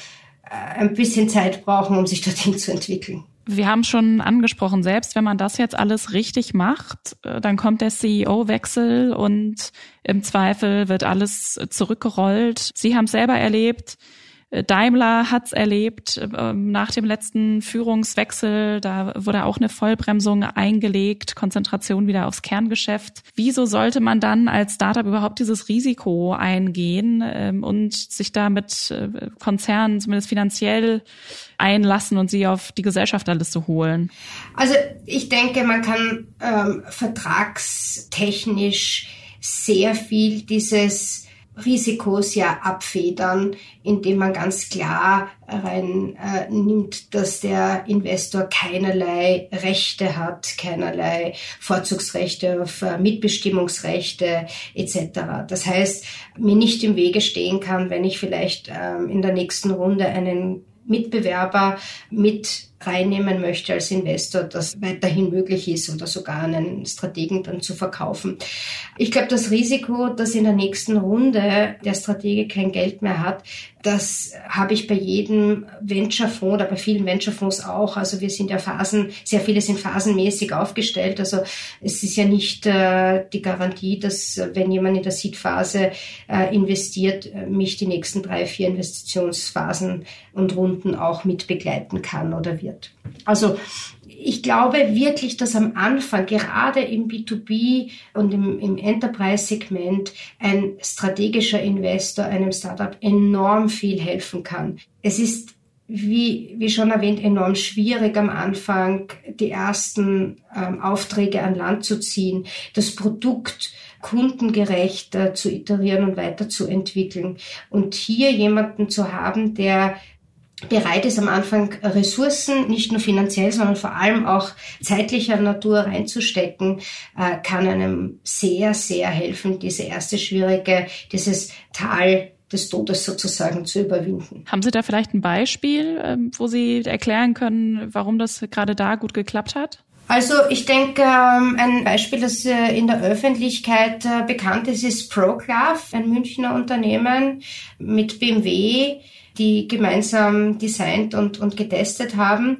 [SPEAKER 3] äh, ein bisschen Zeit brauchen, um sich dorthin zu entwickeln.
[SPEAKER 1] Wir haben schon angesprochen, selbst wenn man das jetzt alles richtig macht, äh, dann kommt der CEO-Wechsel und im Zweifel wird alles zurückgerollt. Sie haben es selber erlebt. Daimler hat's erlebt ähm, nach dem letzten Führungswechsel. Da wurde auch eine Vollbremsung eingelegt, Konzentration wieder aufs Kerngeschäft. Wieso sollte man dann als Startup überhaupt dieses Risiko eingehen ähm, und sich da mit äh, Konzernen zumindest finanziell einlassen und sie auf die Gesellschafterliste holen?
[SPEAKER 3] Also ich denke, man kann ähm, vertragstechnisch sehr viel dieses Risikos ja abfedern, indem man ganz klar rein äh, nimmt, dass der Investor keinerlei Rechte hat, keinerlei Vorzugsrechte auf äh, Mitbestimmungsrechte etc. Das heißt, mir nicht im Wege stehen kann, wenn ich vielleicht ähm, in der nächsten Runde einen Mitbewerber mit reinnehmen möchte als Investor, das weiterhin möglich ist oder sogar einen Strategen dann zu verkaufen. Ich glaube, das Risiko, dass in der nächsten Runde der Stratege kein Geld mehr hat, das habe ich bei jedem Venture-Fonds oder bei vielen Venture-Fonds auch. Also wir sind ja Phasen, sehr viele sind phasenmäßig aufgestellt. Also es ist ja nicht äh, die Garantie, dass wenn jemand in der Seed-Phase äh, investiert, äh, mich die nächsten drei, vier Investitionsphasen und Runden auch mit begleiten kann oder wird. Also ich glaube wirklich, dass am Anfang, gerade im B2B und im, im Enterprise-Segment, ein strategischer Investor einem Startup enorm viel helfen kann. Es ist wie, wie schon erwähnt, enorm schwierig am Anfang, die ersten ähm, Aufträge an Land zu ziehen, das Produkt kundengerecht äh, zu iterieren und weiterzuentwickeln. Und hier jemanden zu haben, der bereit ist, am Anfang Ressourcen, nicht nur finanziell, sondern vor allem auch zeitlicher Natur reinzustecken, äh, kann einem sehr, sehr helfen, diese erste schwierige, dieses Tal des Todes sozusagen zu überwinden.
[SPEAKER 1] Haben Sie da vielleicht ein Beispiel, ähm, wo Sie erklären können, warum das gerade da gut geklappt hat?
[SPEAKER 3] Also ich denke, ähm, ein Beispiel, das äh, in der Öffentlichkeit äh, bekannt ist, ist ProClav, ein Münchner Unternehmen mit BMW, die gemeinsam designt und, und getestet haben.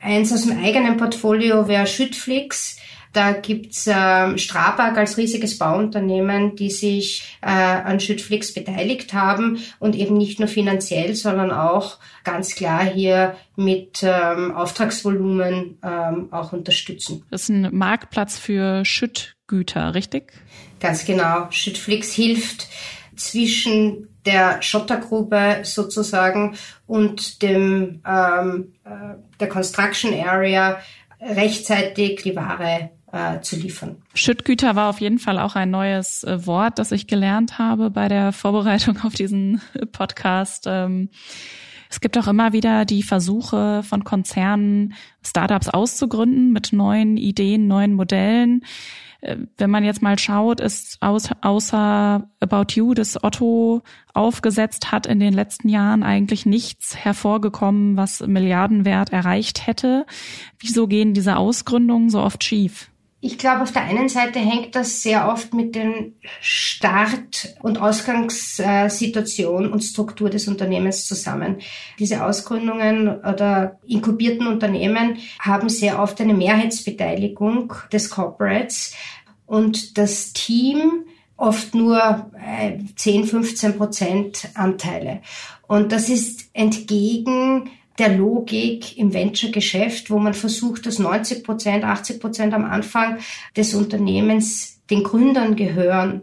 [SPEAKER 3] Eins aus dem eigenen Portfolio wäre Schüttflix. Da gibt's äh, Strabag als riesiges Bauunternehmen, die sich äh, an Schüttflix beteiligt haben und eben nicht nur finanziell, sondern auch ganz klar hier mit ähm, Auftragsvolumen ähm, auch unterstützen.
[SPEAKER 1] Das ist ein Marktplatz für Schüttgüter, richtig?
[SPEAKER 3] Ganz genau. Schüttflix hilft zwischen der Schottergrube sozusagen und dem ähm, äh, der Construction Area rechtzeitig die Ware äh, zu liefern.
[SPEAKER 1] Schüttgüter war auf jeden Fall auch ein neues äh, Wort, das ich gelernt habe bei der Vorbereitung auf diesen Podcast. Ähm Es gibt auch immer wieder die Versuche von Konzernen, Startups auszugründen mit neuen Ideen, neuen Modellen. Wenn man jetzt mal schaut, ist außer About You, das Otto aufgesetzt hat, in den letzten Jahren eigentlich nichts hervorgekommen, was Milliardenwert erreicht hätte. Wieso gehen diese Ausgründungen so oft schief?
[SPEAKER 3] Ich glaube, auf der einen Seite hängt das sehr oft mit den Start- und Ausgangssituation und Struktur des Unternehmens zusammen. Diese Ausgründungen oder inkubierten Unternehmen haben sehr oft eine Mehrheitsbeteiligung des Corporates und das Team oft nur 10, äh, 15 Prozent Anteile. Und das ist entgegen der Logik im Venture-Geschäft, wo man versucht, dass 90 Prozent, 80 Prozent am Anfang des Unternehmens den Gründern gehören,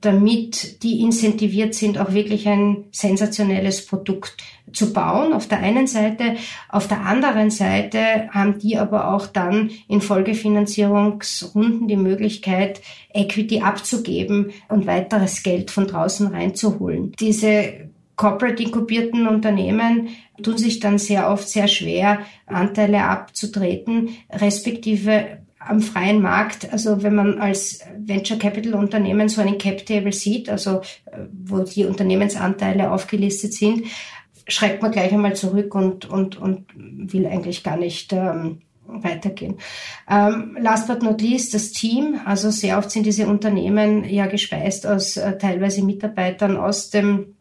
[SPEAKER 3] damit die incentiviert sind, auch wirklich ein sensationelles Produkt zu bauen, auf der einen Seite. Auf der anderen Seite haben die aber auch dann in Folgefinanzierungsrunden die Möglichkeit, Equity abzugeben und weiteres Geld von draußen reinzuholen. Diese corporate inkubierten Unternehmen tun sich dann sehr oft sehr schwer, Anteile abzutreten, respektive am freien Markt, also wenn man als Venture Capital Unternehmen so einen Cap Table sieht, also äh, wo die Unternehmensanteile aufgelistet sind, schreckt man gleich einmal zurück und, und, und will eigentlich gar nicht ähm, weitergehen. Ähm, last but not least das Team. Also sehr oft sind diese Unternehmen ja gespeist aus äh, teilweise Mitarbeitern aus dem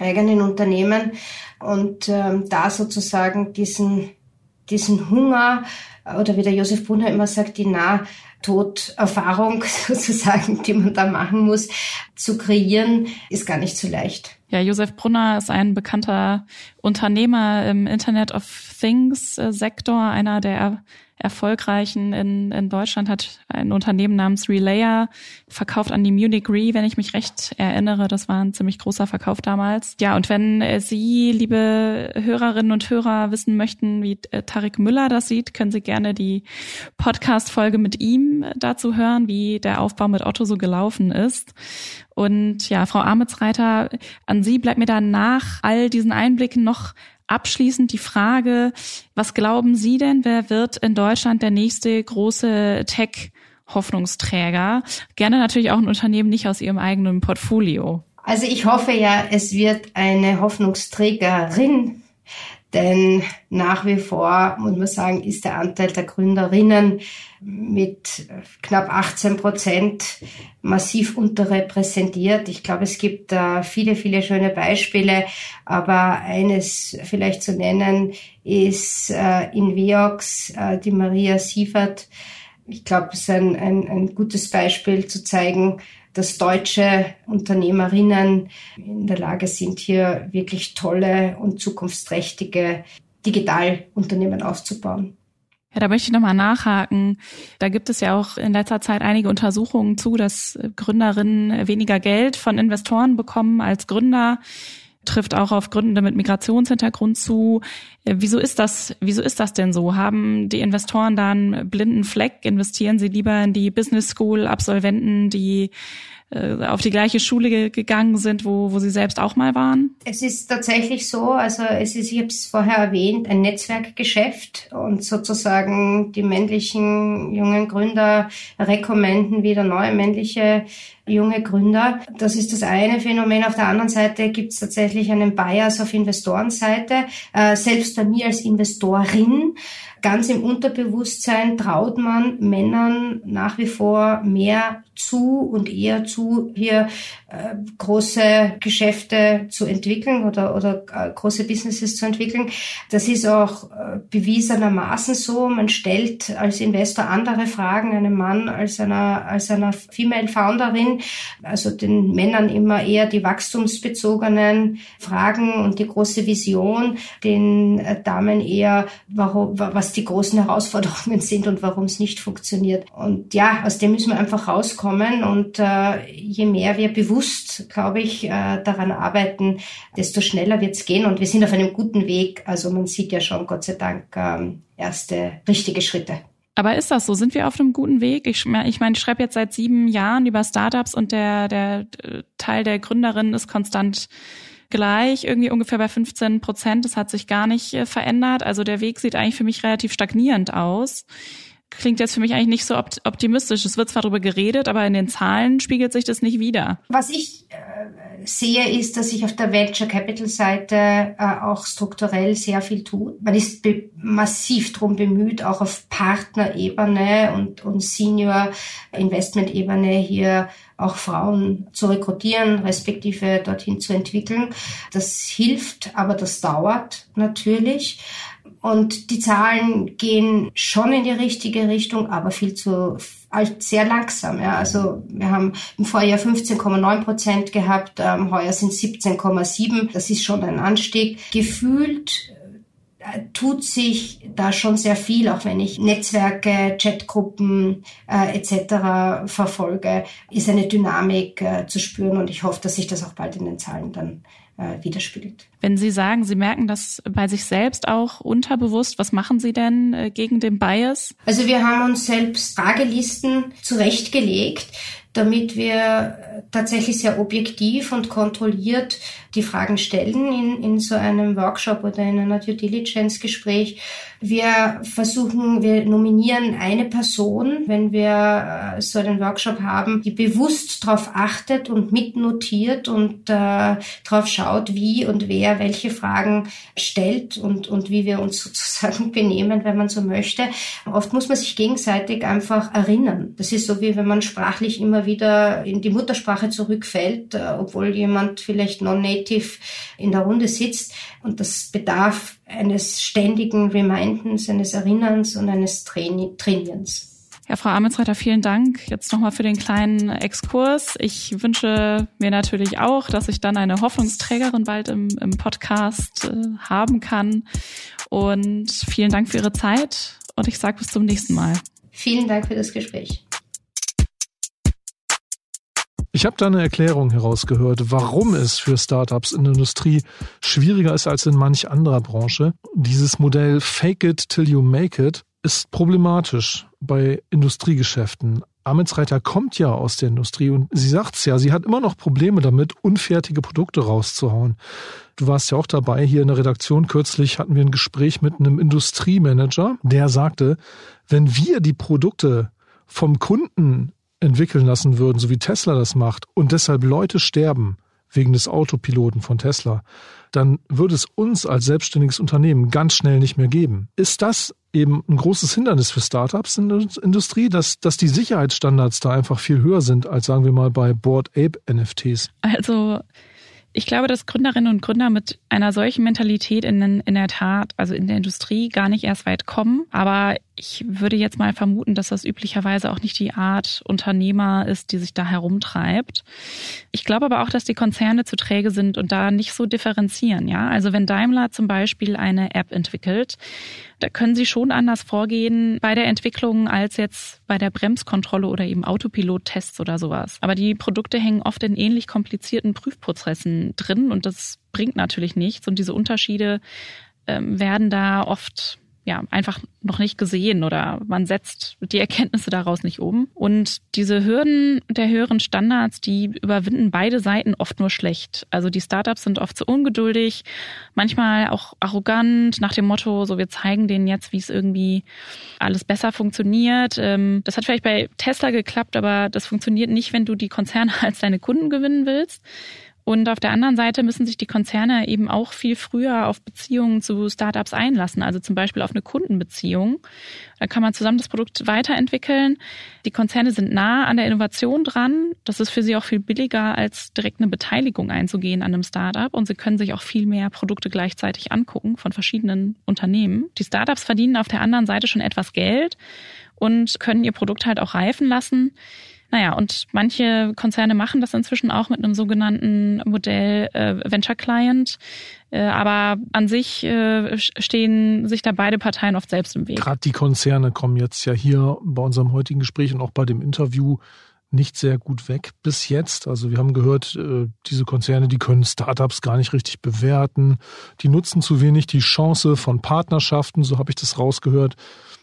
[SPEAKER 3] eigenen Unternehmen und ähm, da sozusagen diesen, diesen Hunger oder wie der Josef Brunner immer sagt, die Nahtoderfahrung sozusagen, die man da machen muss, zu kreieren, ist gar nicht so leicht.
[SPEAKER 1] Ja, Josef Brunner ist ein bekannter Unternehmer im Internet of Things Sektor, einer der erfolgreichen in, in Deutschland hat ein Unternehmen namens Relayer verkauft an die Munich Re, wenn ich mich recht erinnere. Das war ein ziemlich großer Verkauf damals. Ja, und wenn Sie, liebe Hörerinnen und Hörer, wissen möchten, wie äh, Tarek Müller das sieht, können Sie gerne die Podcast-Folge mit ihm dazu hören, wie der Aufbau mit Otto so gelaufen ist. Und ja, Frau Amitsreiter, an Sie bleibt mir dann nach all diesen Einblicken noch abschließend die Frage, was glauben Sie denn, wer wird in Deutschland der nächste große Tech Hoffnungsträger? Gerne natürlich auch ein Unternehmen nicht aus Ihrem eigenen Portfolio.
[SPEAKER 3] Also ich hoffe ja, es wird eine Hoffnungsträgerin denn nach wie vor, muss man sagen, ist der Anteil der Gründerinnen mit knapp 18 Prozent massiv unterrepräsentiert. Ich glaube, es gibt äh, viele, viele schöne Beispiele, aber eines vielleicht zu nennen ist äh, in Viox äh, die Maria Siefert. Ich glaube, es ist ein, ein, ein gutes Beispiel zu zeigen, dass deutsche Unternehmerinnen in der Lage sind, hier wirklich tolle und zukunftsträchtige Digitalunternehmen aufzubauen.
[SPEAKER 1] Ja, da möchte ich nochmal nachhaken. Da gibt es ja auch in letzter Zeit einige Untersuchungen zu, dass Gründerinnen weniger Geld von Investoren bekommen als Gründer trifft auch auf Gründe mit Migrationshintergrund zu. Äh, wieso ist das, wieso ist das denn so? Haben die Investoren da einen blinden Fleck? Investieren sie lieber in die Business School Absolventen, die äh, auf die gleiche Schule gegangen sind, wo, wo sie selbst auch mal waren?
[SPEAKER 3] Es ist tatsächlich so, also es ist, ich habe es vorher erwähnt, ein Netzwerkgeschäft und sozusagen die männlichen jungen Gründer rekommenden wieder neue männliche junge Gründer. Das ist das eine Phänomen. Auf der anderen Seite gibt es tatsächlich einen Bias auf Investorenseite. Äh, selbst bei mir als Investorin ganz im Unterbewusstsein traut man Männern nach wie vor mehr zu und eher zu, hier äh, große Geschäfte zu entwickeln oder, oder äh, große Businesses zu entwickeln. Das ist auch äh, bewiesenermaßen so. Man stellt als Investor andere Fragen einem Mann als einer, als einer Female Founderin. Also den Männern immer eher die wachstumsbezogenen Fragen und die große Vision, den äh, Damen eher, warum, was die großen Herausforderungen sind und warum es nicht funktioniert. Und ja, aus dem müssen wir einfach rauskommen und äh, je mehr wir bewusst, glaube ich, äh, daran arbeiten, desto schneller wird es gehen und wir sind auf einem guten Weg. Also man sieht ja schon, Gott sei Dank, ähm, erste richtige Schritte.
[SPEAKER 1] Aber ist das so? Sind wir auf einem guten Weg? Ich, ich meine, ich schreibe jetzt seit sieben Jahren über Startups und der, der Teil der Gründerinnen ist konstant gleich, irgendwie ungefähr bei 15 Prozent. Das hat sich gar nicht äh, verändert. Also der Weg sieht eigentlich für mich relativ stagnierend aus klingt jetzt für mich eigentlich nicht so optimistisch. Es wird zwar darüber geredet, aber in den Zahlen spiegelt sich das nicht wieder.
[SPEAKER 3] Was ich äh, sehe, ist, dass sich auf der Venture Capital Seite äh, auch strukturell sehr viel tut. Man ist massiv darum bemüht, auch auf Partnerebene und, und Senior Investment Ebene hier auch Frauen zu rekrutieren, respektive dorthin zu entwickeln. Das hilft, aber das dauert natürlich. Und die Zahlen gehen schon in die richtige Richtung, aber viel zu sehr langsam. Ja. Also wir haben im Vorjahr 15,9 Prozent gehabt, ähm, heuer sind 17,7. Das ist schon ein Anstieg. Gefühlt äh, tut sich da schon sehr viel, auch wenn ich Netzwerke, Chatgruppen äh, etc. verfolge, ist eine Dynamik äh, zu spüren und ich hoffe, dass sich das auch bald in den Zahlen dann äh, widerspiegelt.
[SPEAKER 1] Wenn Sie sagen, Sie merken das bei sich selbst auch unterbewusst, was machen Sie denn äh, gegen den Bias?
[SPEAKER 3] Also wir haben uns selbst Fragelisten zurechtgelegt, damit wir tatsächlich sehr objektiv und kontrolliert die Fragen stellen in, in so einem Workshop oder in einer Due Diligence Gespräch. Wir versuchen, wir nominieren eine Person, wenn wir äh, so einen Workshop haben, die bewusst darauf achtet und mitnotiert und äh, darauf schaut, wie und wer welche Fragen stellt und, und wie wir uns sozusagen benehmen, wenn man so möchte. Oft muss man sich gegenseitig einfach erinnern. Das ist so wie wenn man sprachlich immer wieder in die Muttersprache zurückfällt, äh, obwohl jemand vielleicht non-native in der Runde sitzt. Und das bedarf eines ständigen Remindens, eines Erinnerns und eines Traini Trainierens.
[SPEAKER 1] Ja, Frau Ametsreiter, vielen Dank jetzt nochmal für den kleinen Exkurs. Ich wünsche mir natürlich auch, dass ich dann eine Hoffnungsträgerin bald im, im Podcast äh, haben kann. Und vielen Dank für Ihre Zeit und ich sage bis zum nächsten Mal.
[SPEAKER 3] Vielen Dank für das Gespräch.
[SPEAKER 2] Ich habe da eine Erklärung herausgehört, warum es für Startups in der Industrie schwieriger ist als in manch anderer Branche. Dieses Modell Fake it till you make it ist problematisch bei Industriegeschäften. Amitsreiter kommt ja aus der Industrie und sie sagt's ja, sie hat immer noch Probleme damit, unfertige Produkte rauszuhauen. Du warst ja auch dabei, hier in der Redaktion kürzlich hatten wir ein Gespräch mit einem Industriemanager, der sagte, wenn wir die Produkte vom Kunden entwickeln lassen würden, so wie Tesla das macht, und deshalb Leute sterben wegen des Autopiloten von Tesla, dann würde es uns als selbstständiges Unternehmen ganz schnell nicht mehr geben. Ist das eben ein großes Hindernis für Startups in der Industrie, dass, dass die Sicherheitsstandards da einfach viel höher sind als sagen wir mal bei Board Ape NFTs?
[SPEAKER 1] Also ich glaube, dass Gründerinnen und Gründer mit einer solchen Mentalität in, in der Tat, also in der Industrie, gar nicht erst weit kommen. Aber ich würde jetzt mal vermuten, dass das üblicherweise auch nicht die Art Unternehmer ist, die sich da herumtreibt. Ich glaube aber auch, dass die Konzerne zu träge sind und da nicht so differenzieren. Ja, also wenn Daimler zum Beispiel eine App entwickelt, da können sie schon anders vorgehen bei der Entwicklung als jetzt bei der Bremskontrolle oder eben Autopilot-Tests oder sowas. Aber die Produkte hängen oft in ähnlich komplizierten Prüfprozessen drin und das bringt natürlich nichts. Und diese Unterschiede ähm, werden da oft ja, einfach noch nicht gesehen oder man setzt die Erkenntnisse daraus nicht um. Und diese Hürden der höheren Standards, die überwinden beide Seiten oft nur schlecht. Also die Startups sind oft zu ungeduldig, manchmal auch arrogant nach dem Motto, so wir zeigen denen jetzt, wie es irgendwie alles besser funktioniert. Ähm, das hat vielleicht bei Tesla geklappt, aber das funktioniert nicht, wenn du die Konzerne als deine Kunden gewinnen willst. Und auf der anderen Seite müssen sich die Konzerne eben auch viel früher auf Beziehungen zu Startups einlassen, also zum Beispiel auf eine Kundenbeziehung. Da kann man zusammen das Produkt weiterentwickeln. Die Konzerne sind nah an der Innovation dran. Das ist für sie auch viel billiger, als direkt eine Beteiligung einzugehen an einem Startup. Und sie können sich auch viel mehr Produkte gleichzeitig angucken von verschiedenen Unternehmen. Die Startups verdienen auf der anderen Seite schon etwas Geld und können ihr Produkt halt auch reifen lassen. Naja, und manche Konzerne machen das inzwischen auch mit einem sogenannten Modell äh, Venture Client. Äh, aber an sich äh, stehen sich da beide Parteien oft selbst im Weg.
[SPEAKER 2] Gerade die Konzerne kommen jetzt ja hier bei unserem heutigen Gespräch und auch bei dem Interview nicht sehr gut weg bis jetzt. Also wir haben gehört, äh, diese Konzerne, die können Startups gar nicht richtig bewerten. Die nutzen zu wenig die Chance von Partnerschaften, so habe ich das rausgehört.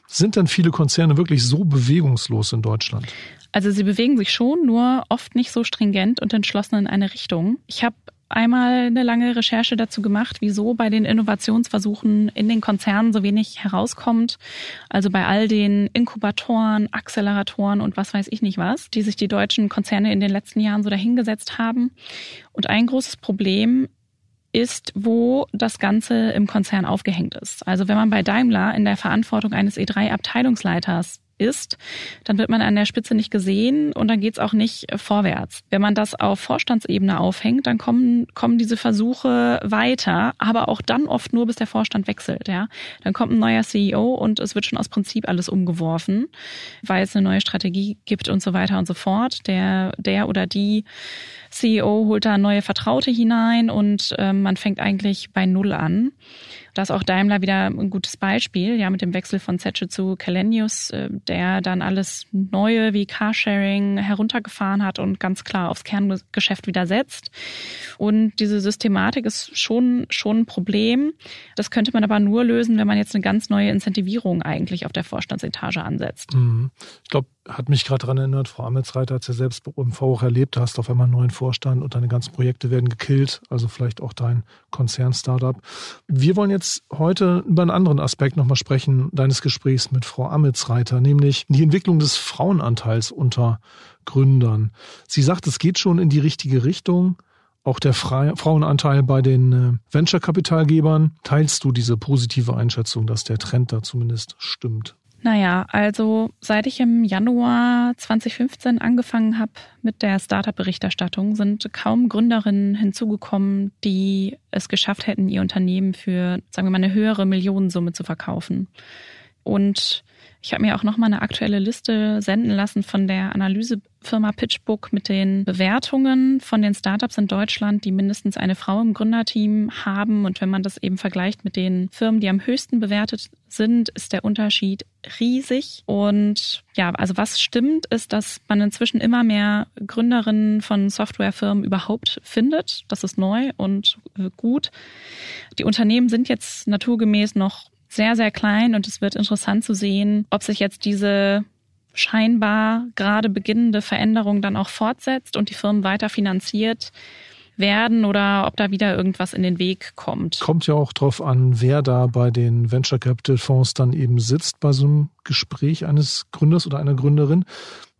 [SPEAKER 2] Sind denn viele Konzerne wirklich so bewegungslos in Deutschland?
[SPEAKER 1] Also sie bewegen sich schon, nur oft nicht so stringent und entschlossen in eine Richtung. Ich habe einmal eine lange Recherche dazu gemacht, wieso bei den Innovationsversuchen in den Konzernen so wenig herauskommt. Also bei all den Inkubatoren, Acceleratoren und was weiß ich nicht was, die sich die deutschen Konzerne in den letzten Jahren so dahingesetzt haben. Und ein großes Problem ist, wo das Ganze im Konzern aufgehängt ist. Also wenn man bei Daimler in der Verantwortung eines E3-Abteilungsleiters ist, dann wird man an der Spitze nicht gesehen und dann geht's auch nicht vorwärts. Wenn man das auf Vorstandsebene aufhängt, dann kommen, kommen diese Versuche weiter, aber auch dann oft nur, bis der Vorstand wechselt. Ja, Dann kommt ein neuer CEO und es wird schon aus Prinzip alles umgeworfen, weil es eine neue Strategie gibt und so weiter und so fort. Der, der oder die CEO holt da neue Vertraute hinein und äh, man fängt eigentlich bei Null an. Da ist auch Daimler wieder ein gutes Beispiel, ja, mit dem Wechsel von Zetsche zu Kalenius, äh, der dann alles Neue wie Carsharing heruntergefahren hat und ganz klar aufs Kerngeschäft wieder setzt. Und diese Systematik ist schon, schon ein Problem. Das könnte man aber nur lösen, wenn man jetzt eine ganz neue Incentivierung eigentlich auf der Vorstandsetage ansetzt.
[SPEAKER 2] Mhm. Ich glaube, hat mich gerade daran erinnert, Frau Ametsreiter hat es ja selbst im V auch erlebt, hast auf einmal einen neuen Vorstand und deine ganzen Projekte werden gekillt, also vielleicht auch dein Konzern-Startup. Wir wollen jetzt heute über einen anderen Aspekt nochmal sprechen, deines Gesprächs mit Frau Ametsreiter, nämlich die Entwicklung des Frauenanteils unter Gründern. Sie sagt, es geht schon in die richtige Richtung. Auch der Frauenanteil bei den äh, Venture-Kapitalgebern. Teilst du diese positive Einschätzung, dass der Trend da zumindest stimmt?
[SPEAKER 1] Naja, also seit ich im Januar 2015 angefangen habe mit der Startup-Berichterstattung, sind kaum Gründerinnen hinzugekommen, die es geschafft hätten, ihr Unternehmen für, sagen wir mal, eine höhere Millionensumme zu verkaufen. Und ich habe mir auch nochmal eine aktuelle Liste senden lassen von der Analysefirma PitchBook mit den Bewertungen von den Startups in Deutschland, die mindestens eine Frau im Gründerteam haben. Und wenn man das eben vergleicht mit den Firmen, die am höchsten bewertet sind, ist der Unterschied riesig. Und ja, also was stimmt, ist, dass man inzwischen immer mehr Gründerinnen von Softwarefirmen überhaupt findet. Das ist neu und gut. Die Unternehmen sind jetzt naturgemäß noch sehr, sehr klein und es wird interessant zu sehen, ob sich jetzt diese scheinbar gerade beginnende Veränderung dann auch fortsetzt und die Firmen weiter finanziert werden oder ob da wieder irgendwas in den Weg kommt.
[SPEAKER 2] Kommt ja auch drauf an, wer da bei den Venture Capital Fonds dann eben sitzt bei so einem Gespräch eines Gründers oder einer Gründerin.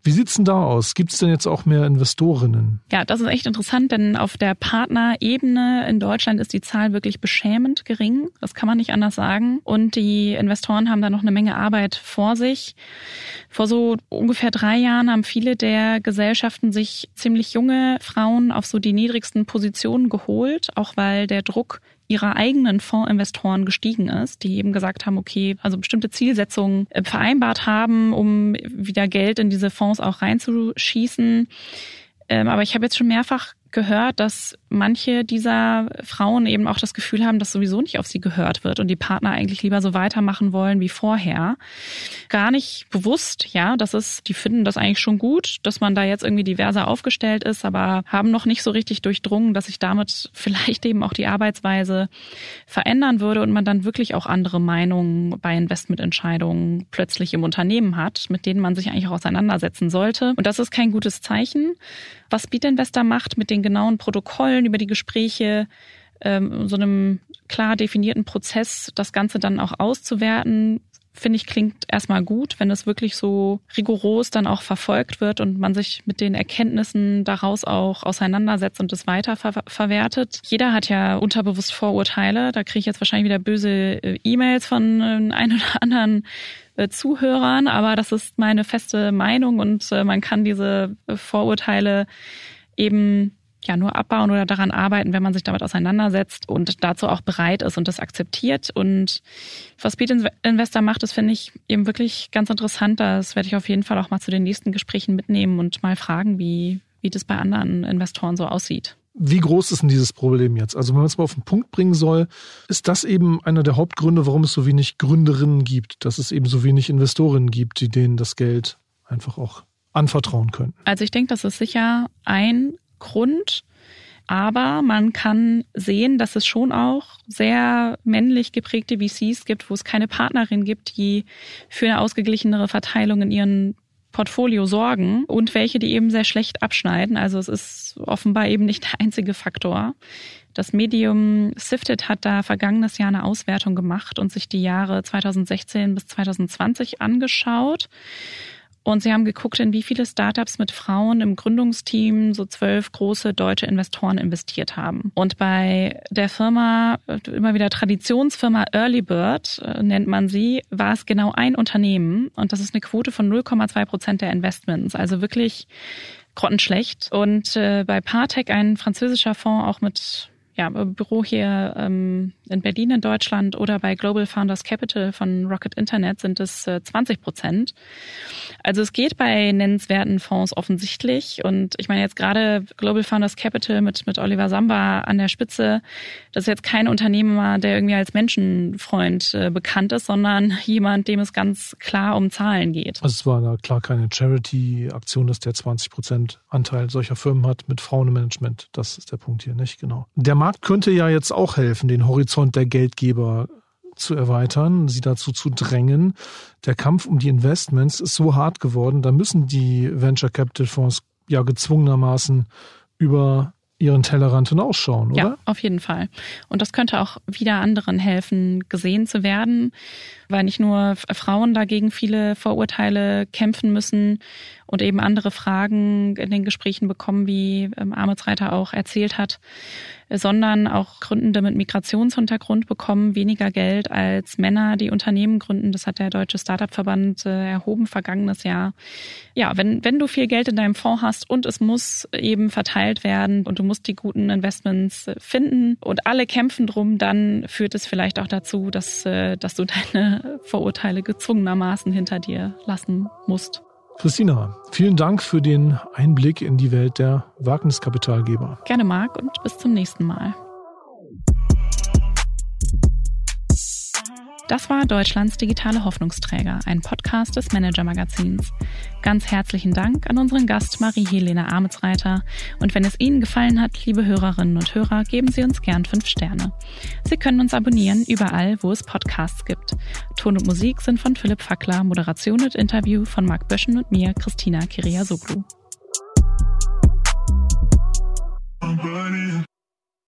[SPEAKER 2] Wie sieht's denn da aus? Gibt es denn jetzt auch mehr Investorinnen?
[SPEAKER 1] Ja, das ist echt interessant, denn auf der Partnerebene in Deutschland ist die Zahl wirklich beschämend gering. Das kann man nicht anders sagen. Und die Investoren haben da noch eine Menge Arbeit vor sich. Vor so ungefähr drei Jahren haben viele der Gesellschaften sich ziemlich junge Frauen auf so die niedrigsten Positionen geholt, auch weil der Druck ihrer eigenen Fondsinvestoren gestiegen ist, die eben gesagt haben, okay, also bestimmte Zielsetzungen äh, vereinbart haben, um wieder Geld in diese Fonds auch reinzuschießen. Ähm, aber ich habe jetzt schon mehrfach gehört, dass manche dieser Frauen eben auch das Gefühl haben, dass sowieso nicht auf sie gehört wird und die Partner eigentlich lieber so weitermachen wollen wie vorher. Gar nicht bewusst, ja, das ist, die finden das eigentlich schon gut, dass man da jetzt irgendwie diverser aufgestellt ist, aber haben noch nicht so richtig durchdrungen, dass sich damit vielleicht eben auch die Arbeitsweise verändern würde und man dann wirklich auch andere Meinungen bei Investmententscheidungen plötzlich im Unternehmen hat, mit denen man sich eigentlich auch auseinandersetzen sollte. Und das ist kein gutes Zeichen. Was Beat Investor macht mit den genauen Protokollen über die Gespräche, ähm, so einem klar definierten Prozess, das Ganze dann auch auszuwerten, finde ich, klingt erstmal gut, wenn es wirklich so rigoros dann auch verfolgt wird und man sich mit den Erkenntnissen daraus auch auseinandersetzt und es weiter ver verwertet. Jeder hat ja unterbewusst Vorurteile. Da kriege ich jetzt wahrscheinlich wieder böse äh, E-Mails von äh, ein oder anderen äh, Zuhörern, aber das ist meine feste Meinung und äh, man kann diese Vorurteile eben ja nur abbauen oder daran arbeiten, wenn man sich damit auseinandersetzt und dazu auch bereit ist und das akzeptiert. Und was Beat Investor macht, das finde ich eben wirklich ganz interessant. Das werde ich auf jeden Fall auch mal zu den nächsten Gesprächen mitnehmen und mal fragen, wie, wie das bei anderen Investoren so aussieht.
[SPEAKER 2] Wie groß ist denn dieses Problem jetzt? Also wenn man es mal auf den Punkt bringen soll, ist das eben einer der Hauptgründe, warum es so wenig Gründerinnen gibt, dass es eben so wenig Investorinnen gibt, die denen das Geld einfach auch anvertrauen können.
[SPEAKER 1] Also ich denke, das ist sicher ein Grund. Aber man kann sehen, dass es schon auch sehr männlich geprägte VCs gibt, wo es keine Partnerin gibt, die für eine ausgeglichenere Verteilung in ihren Portfolio sorgen und welche, die eben sehr schlecht abschneiden. Also es ist offenbar eben nicht der einzige Faktor. Das Medium Sifted hat da vergangenes Jahr eine Auswertung gemacht und sich die Jahre 2016 bis 2020 angeschaut. Und sie haben geguckt, in wie viele Startups mit Frauen im Gründungsteam so zwölf große deutsche Investoren investiert haben. Und bei der Firma, immer wieder Traditionsfirma Early Bird äh, nennt man sie, war es genau ein Unternehmen. Und das ist eine Quote von 0,2 Prozent der Investments. Also wirklich grottenschlecht. Und äh, bei Partec, ein französischer Fonds, auch mit ja, Büro hier ähm, in Berlin in Deutschland oder bei Global Founders Capital von Rocket Internet sind es äh, 20 Prozent. Also es geht bei nennenswerten Fonds offensichtlich. Und ich meine jetzt gerade Global Founders Capital mit, mit Oliver Samba an der Spitze, das ist jetzt kein Unternehmer, der irgendwie als Menschenfreund äh, bekannt ist, sondern jemand, dem es ganz klar um Zahlen geht.
[SPEAKER 2] Also es war da klar keine Charity-Aktion, dass der 20 Prozent Anteil solcher Firmen hat mit Frauenmanagement. Das ist der Punkt hier, nicht? Genau. Der Markt könnte ja jetzt auch helfen, den Horizont der Geldgeber zu erweitern, sie dazu zu drängen. Der Kampf um die Investments ist so hart geworden, da müssen die Venture Capital Fonds ja gezwungenermaßen über ihren Tellerrand hinausschauen, oder?
[SPEAKER 1] Ja, auf jeden Fall. Und das könnte auch wieder anderen helfen, gesehen zu werden, weil nicht nur Frauen dagegen viele Vorurteile kämpfen müssen und eben andere Fragen in den Gesprächen bekommen, wie ähm, Armutsreiter auch erzählt hat, sondern auch Gründende mit Migrationshintergrund bekommen weniger Geld als Männer, die Unternehmen gründen. Das hat der Deutsche Startup-Verband äh, erhoben vergangenes Jahr. Ja, wenn, wenn du viel Geld in deinem Fonds hast und es muss eben verteilt werden und du musst die guten Investments äh, finden und alle kämpfen drum, dann führt es vielleicht auch dazu, dass, äh, dass du deine Vorurteile gezwungenermaßen hinter dir lassen musst.
[SPEAKER 2] Christina, vielen Dank für den Einblick in die Welt der Wagniskapitalgeber.
[SPEAKER 1] Gerne, Marc, und bis zum nächsten Mal. Das war Deutschlands digitale Hoffnungsträger, ein Podcast des Manager Magazins. Ganz herzlichen Dank an unseren Gast Marie-Helene Ametsreiter. Und wenn es Ihnen gefallen hat, liebe Hörerinnen und Hörer, geben Sie uns gern fünf Sterne. Sie können uns abonnieren überall, wo es Podcasts gibt. Ton und Musik sind von Philipp Fackler, Moderation und Interview von Marc Böschen und mir, Christina Kiriasoglu.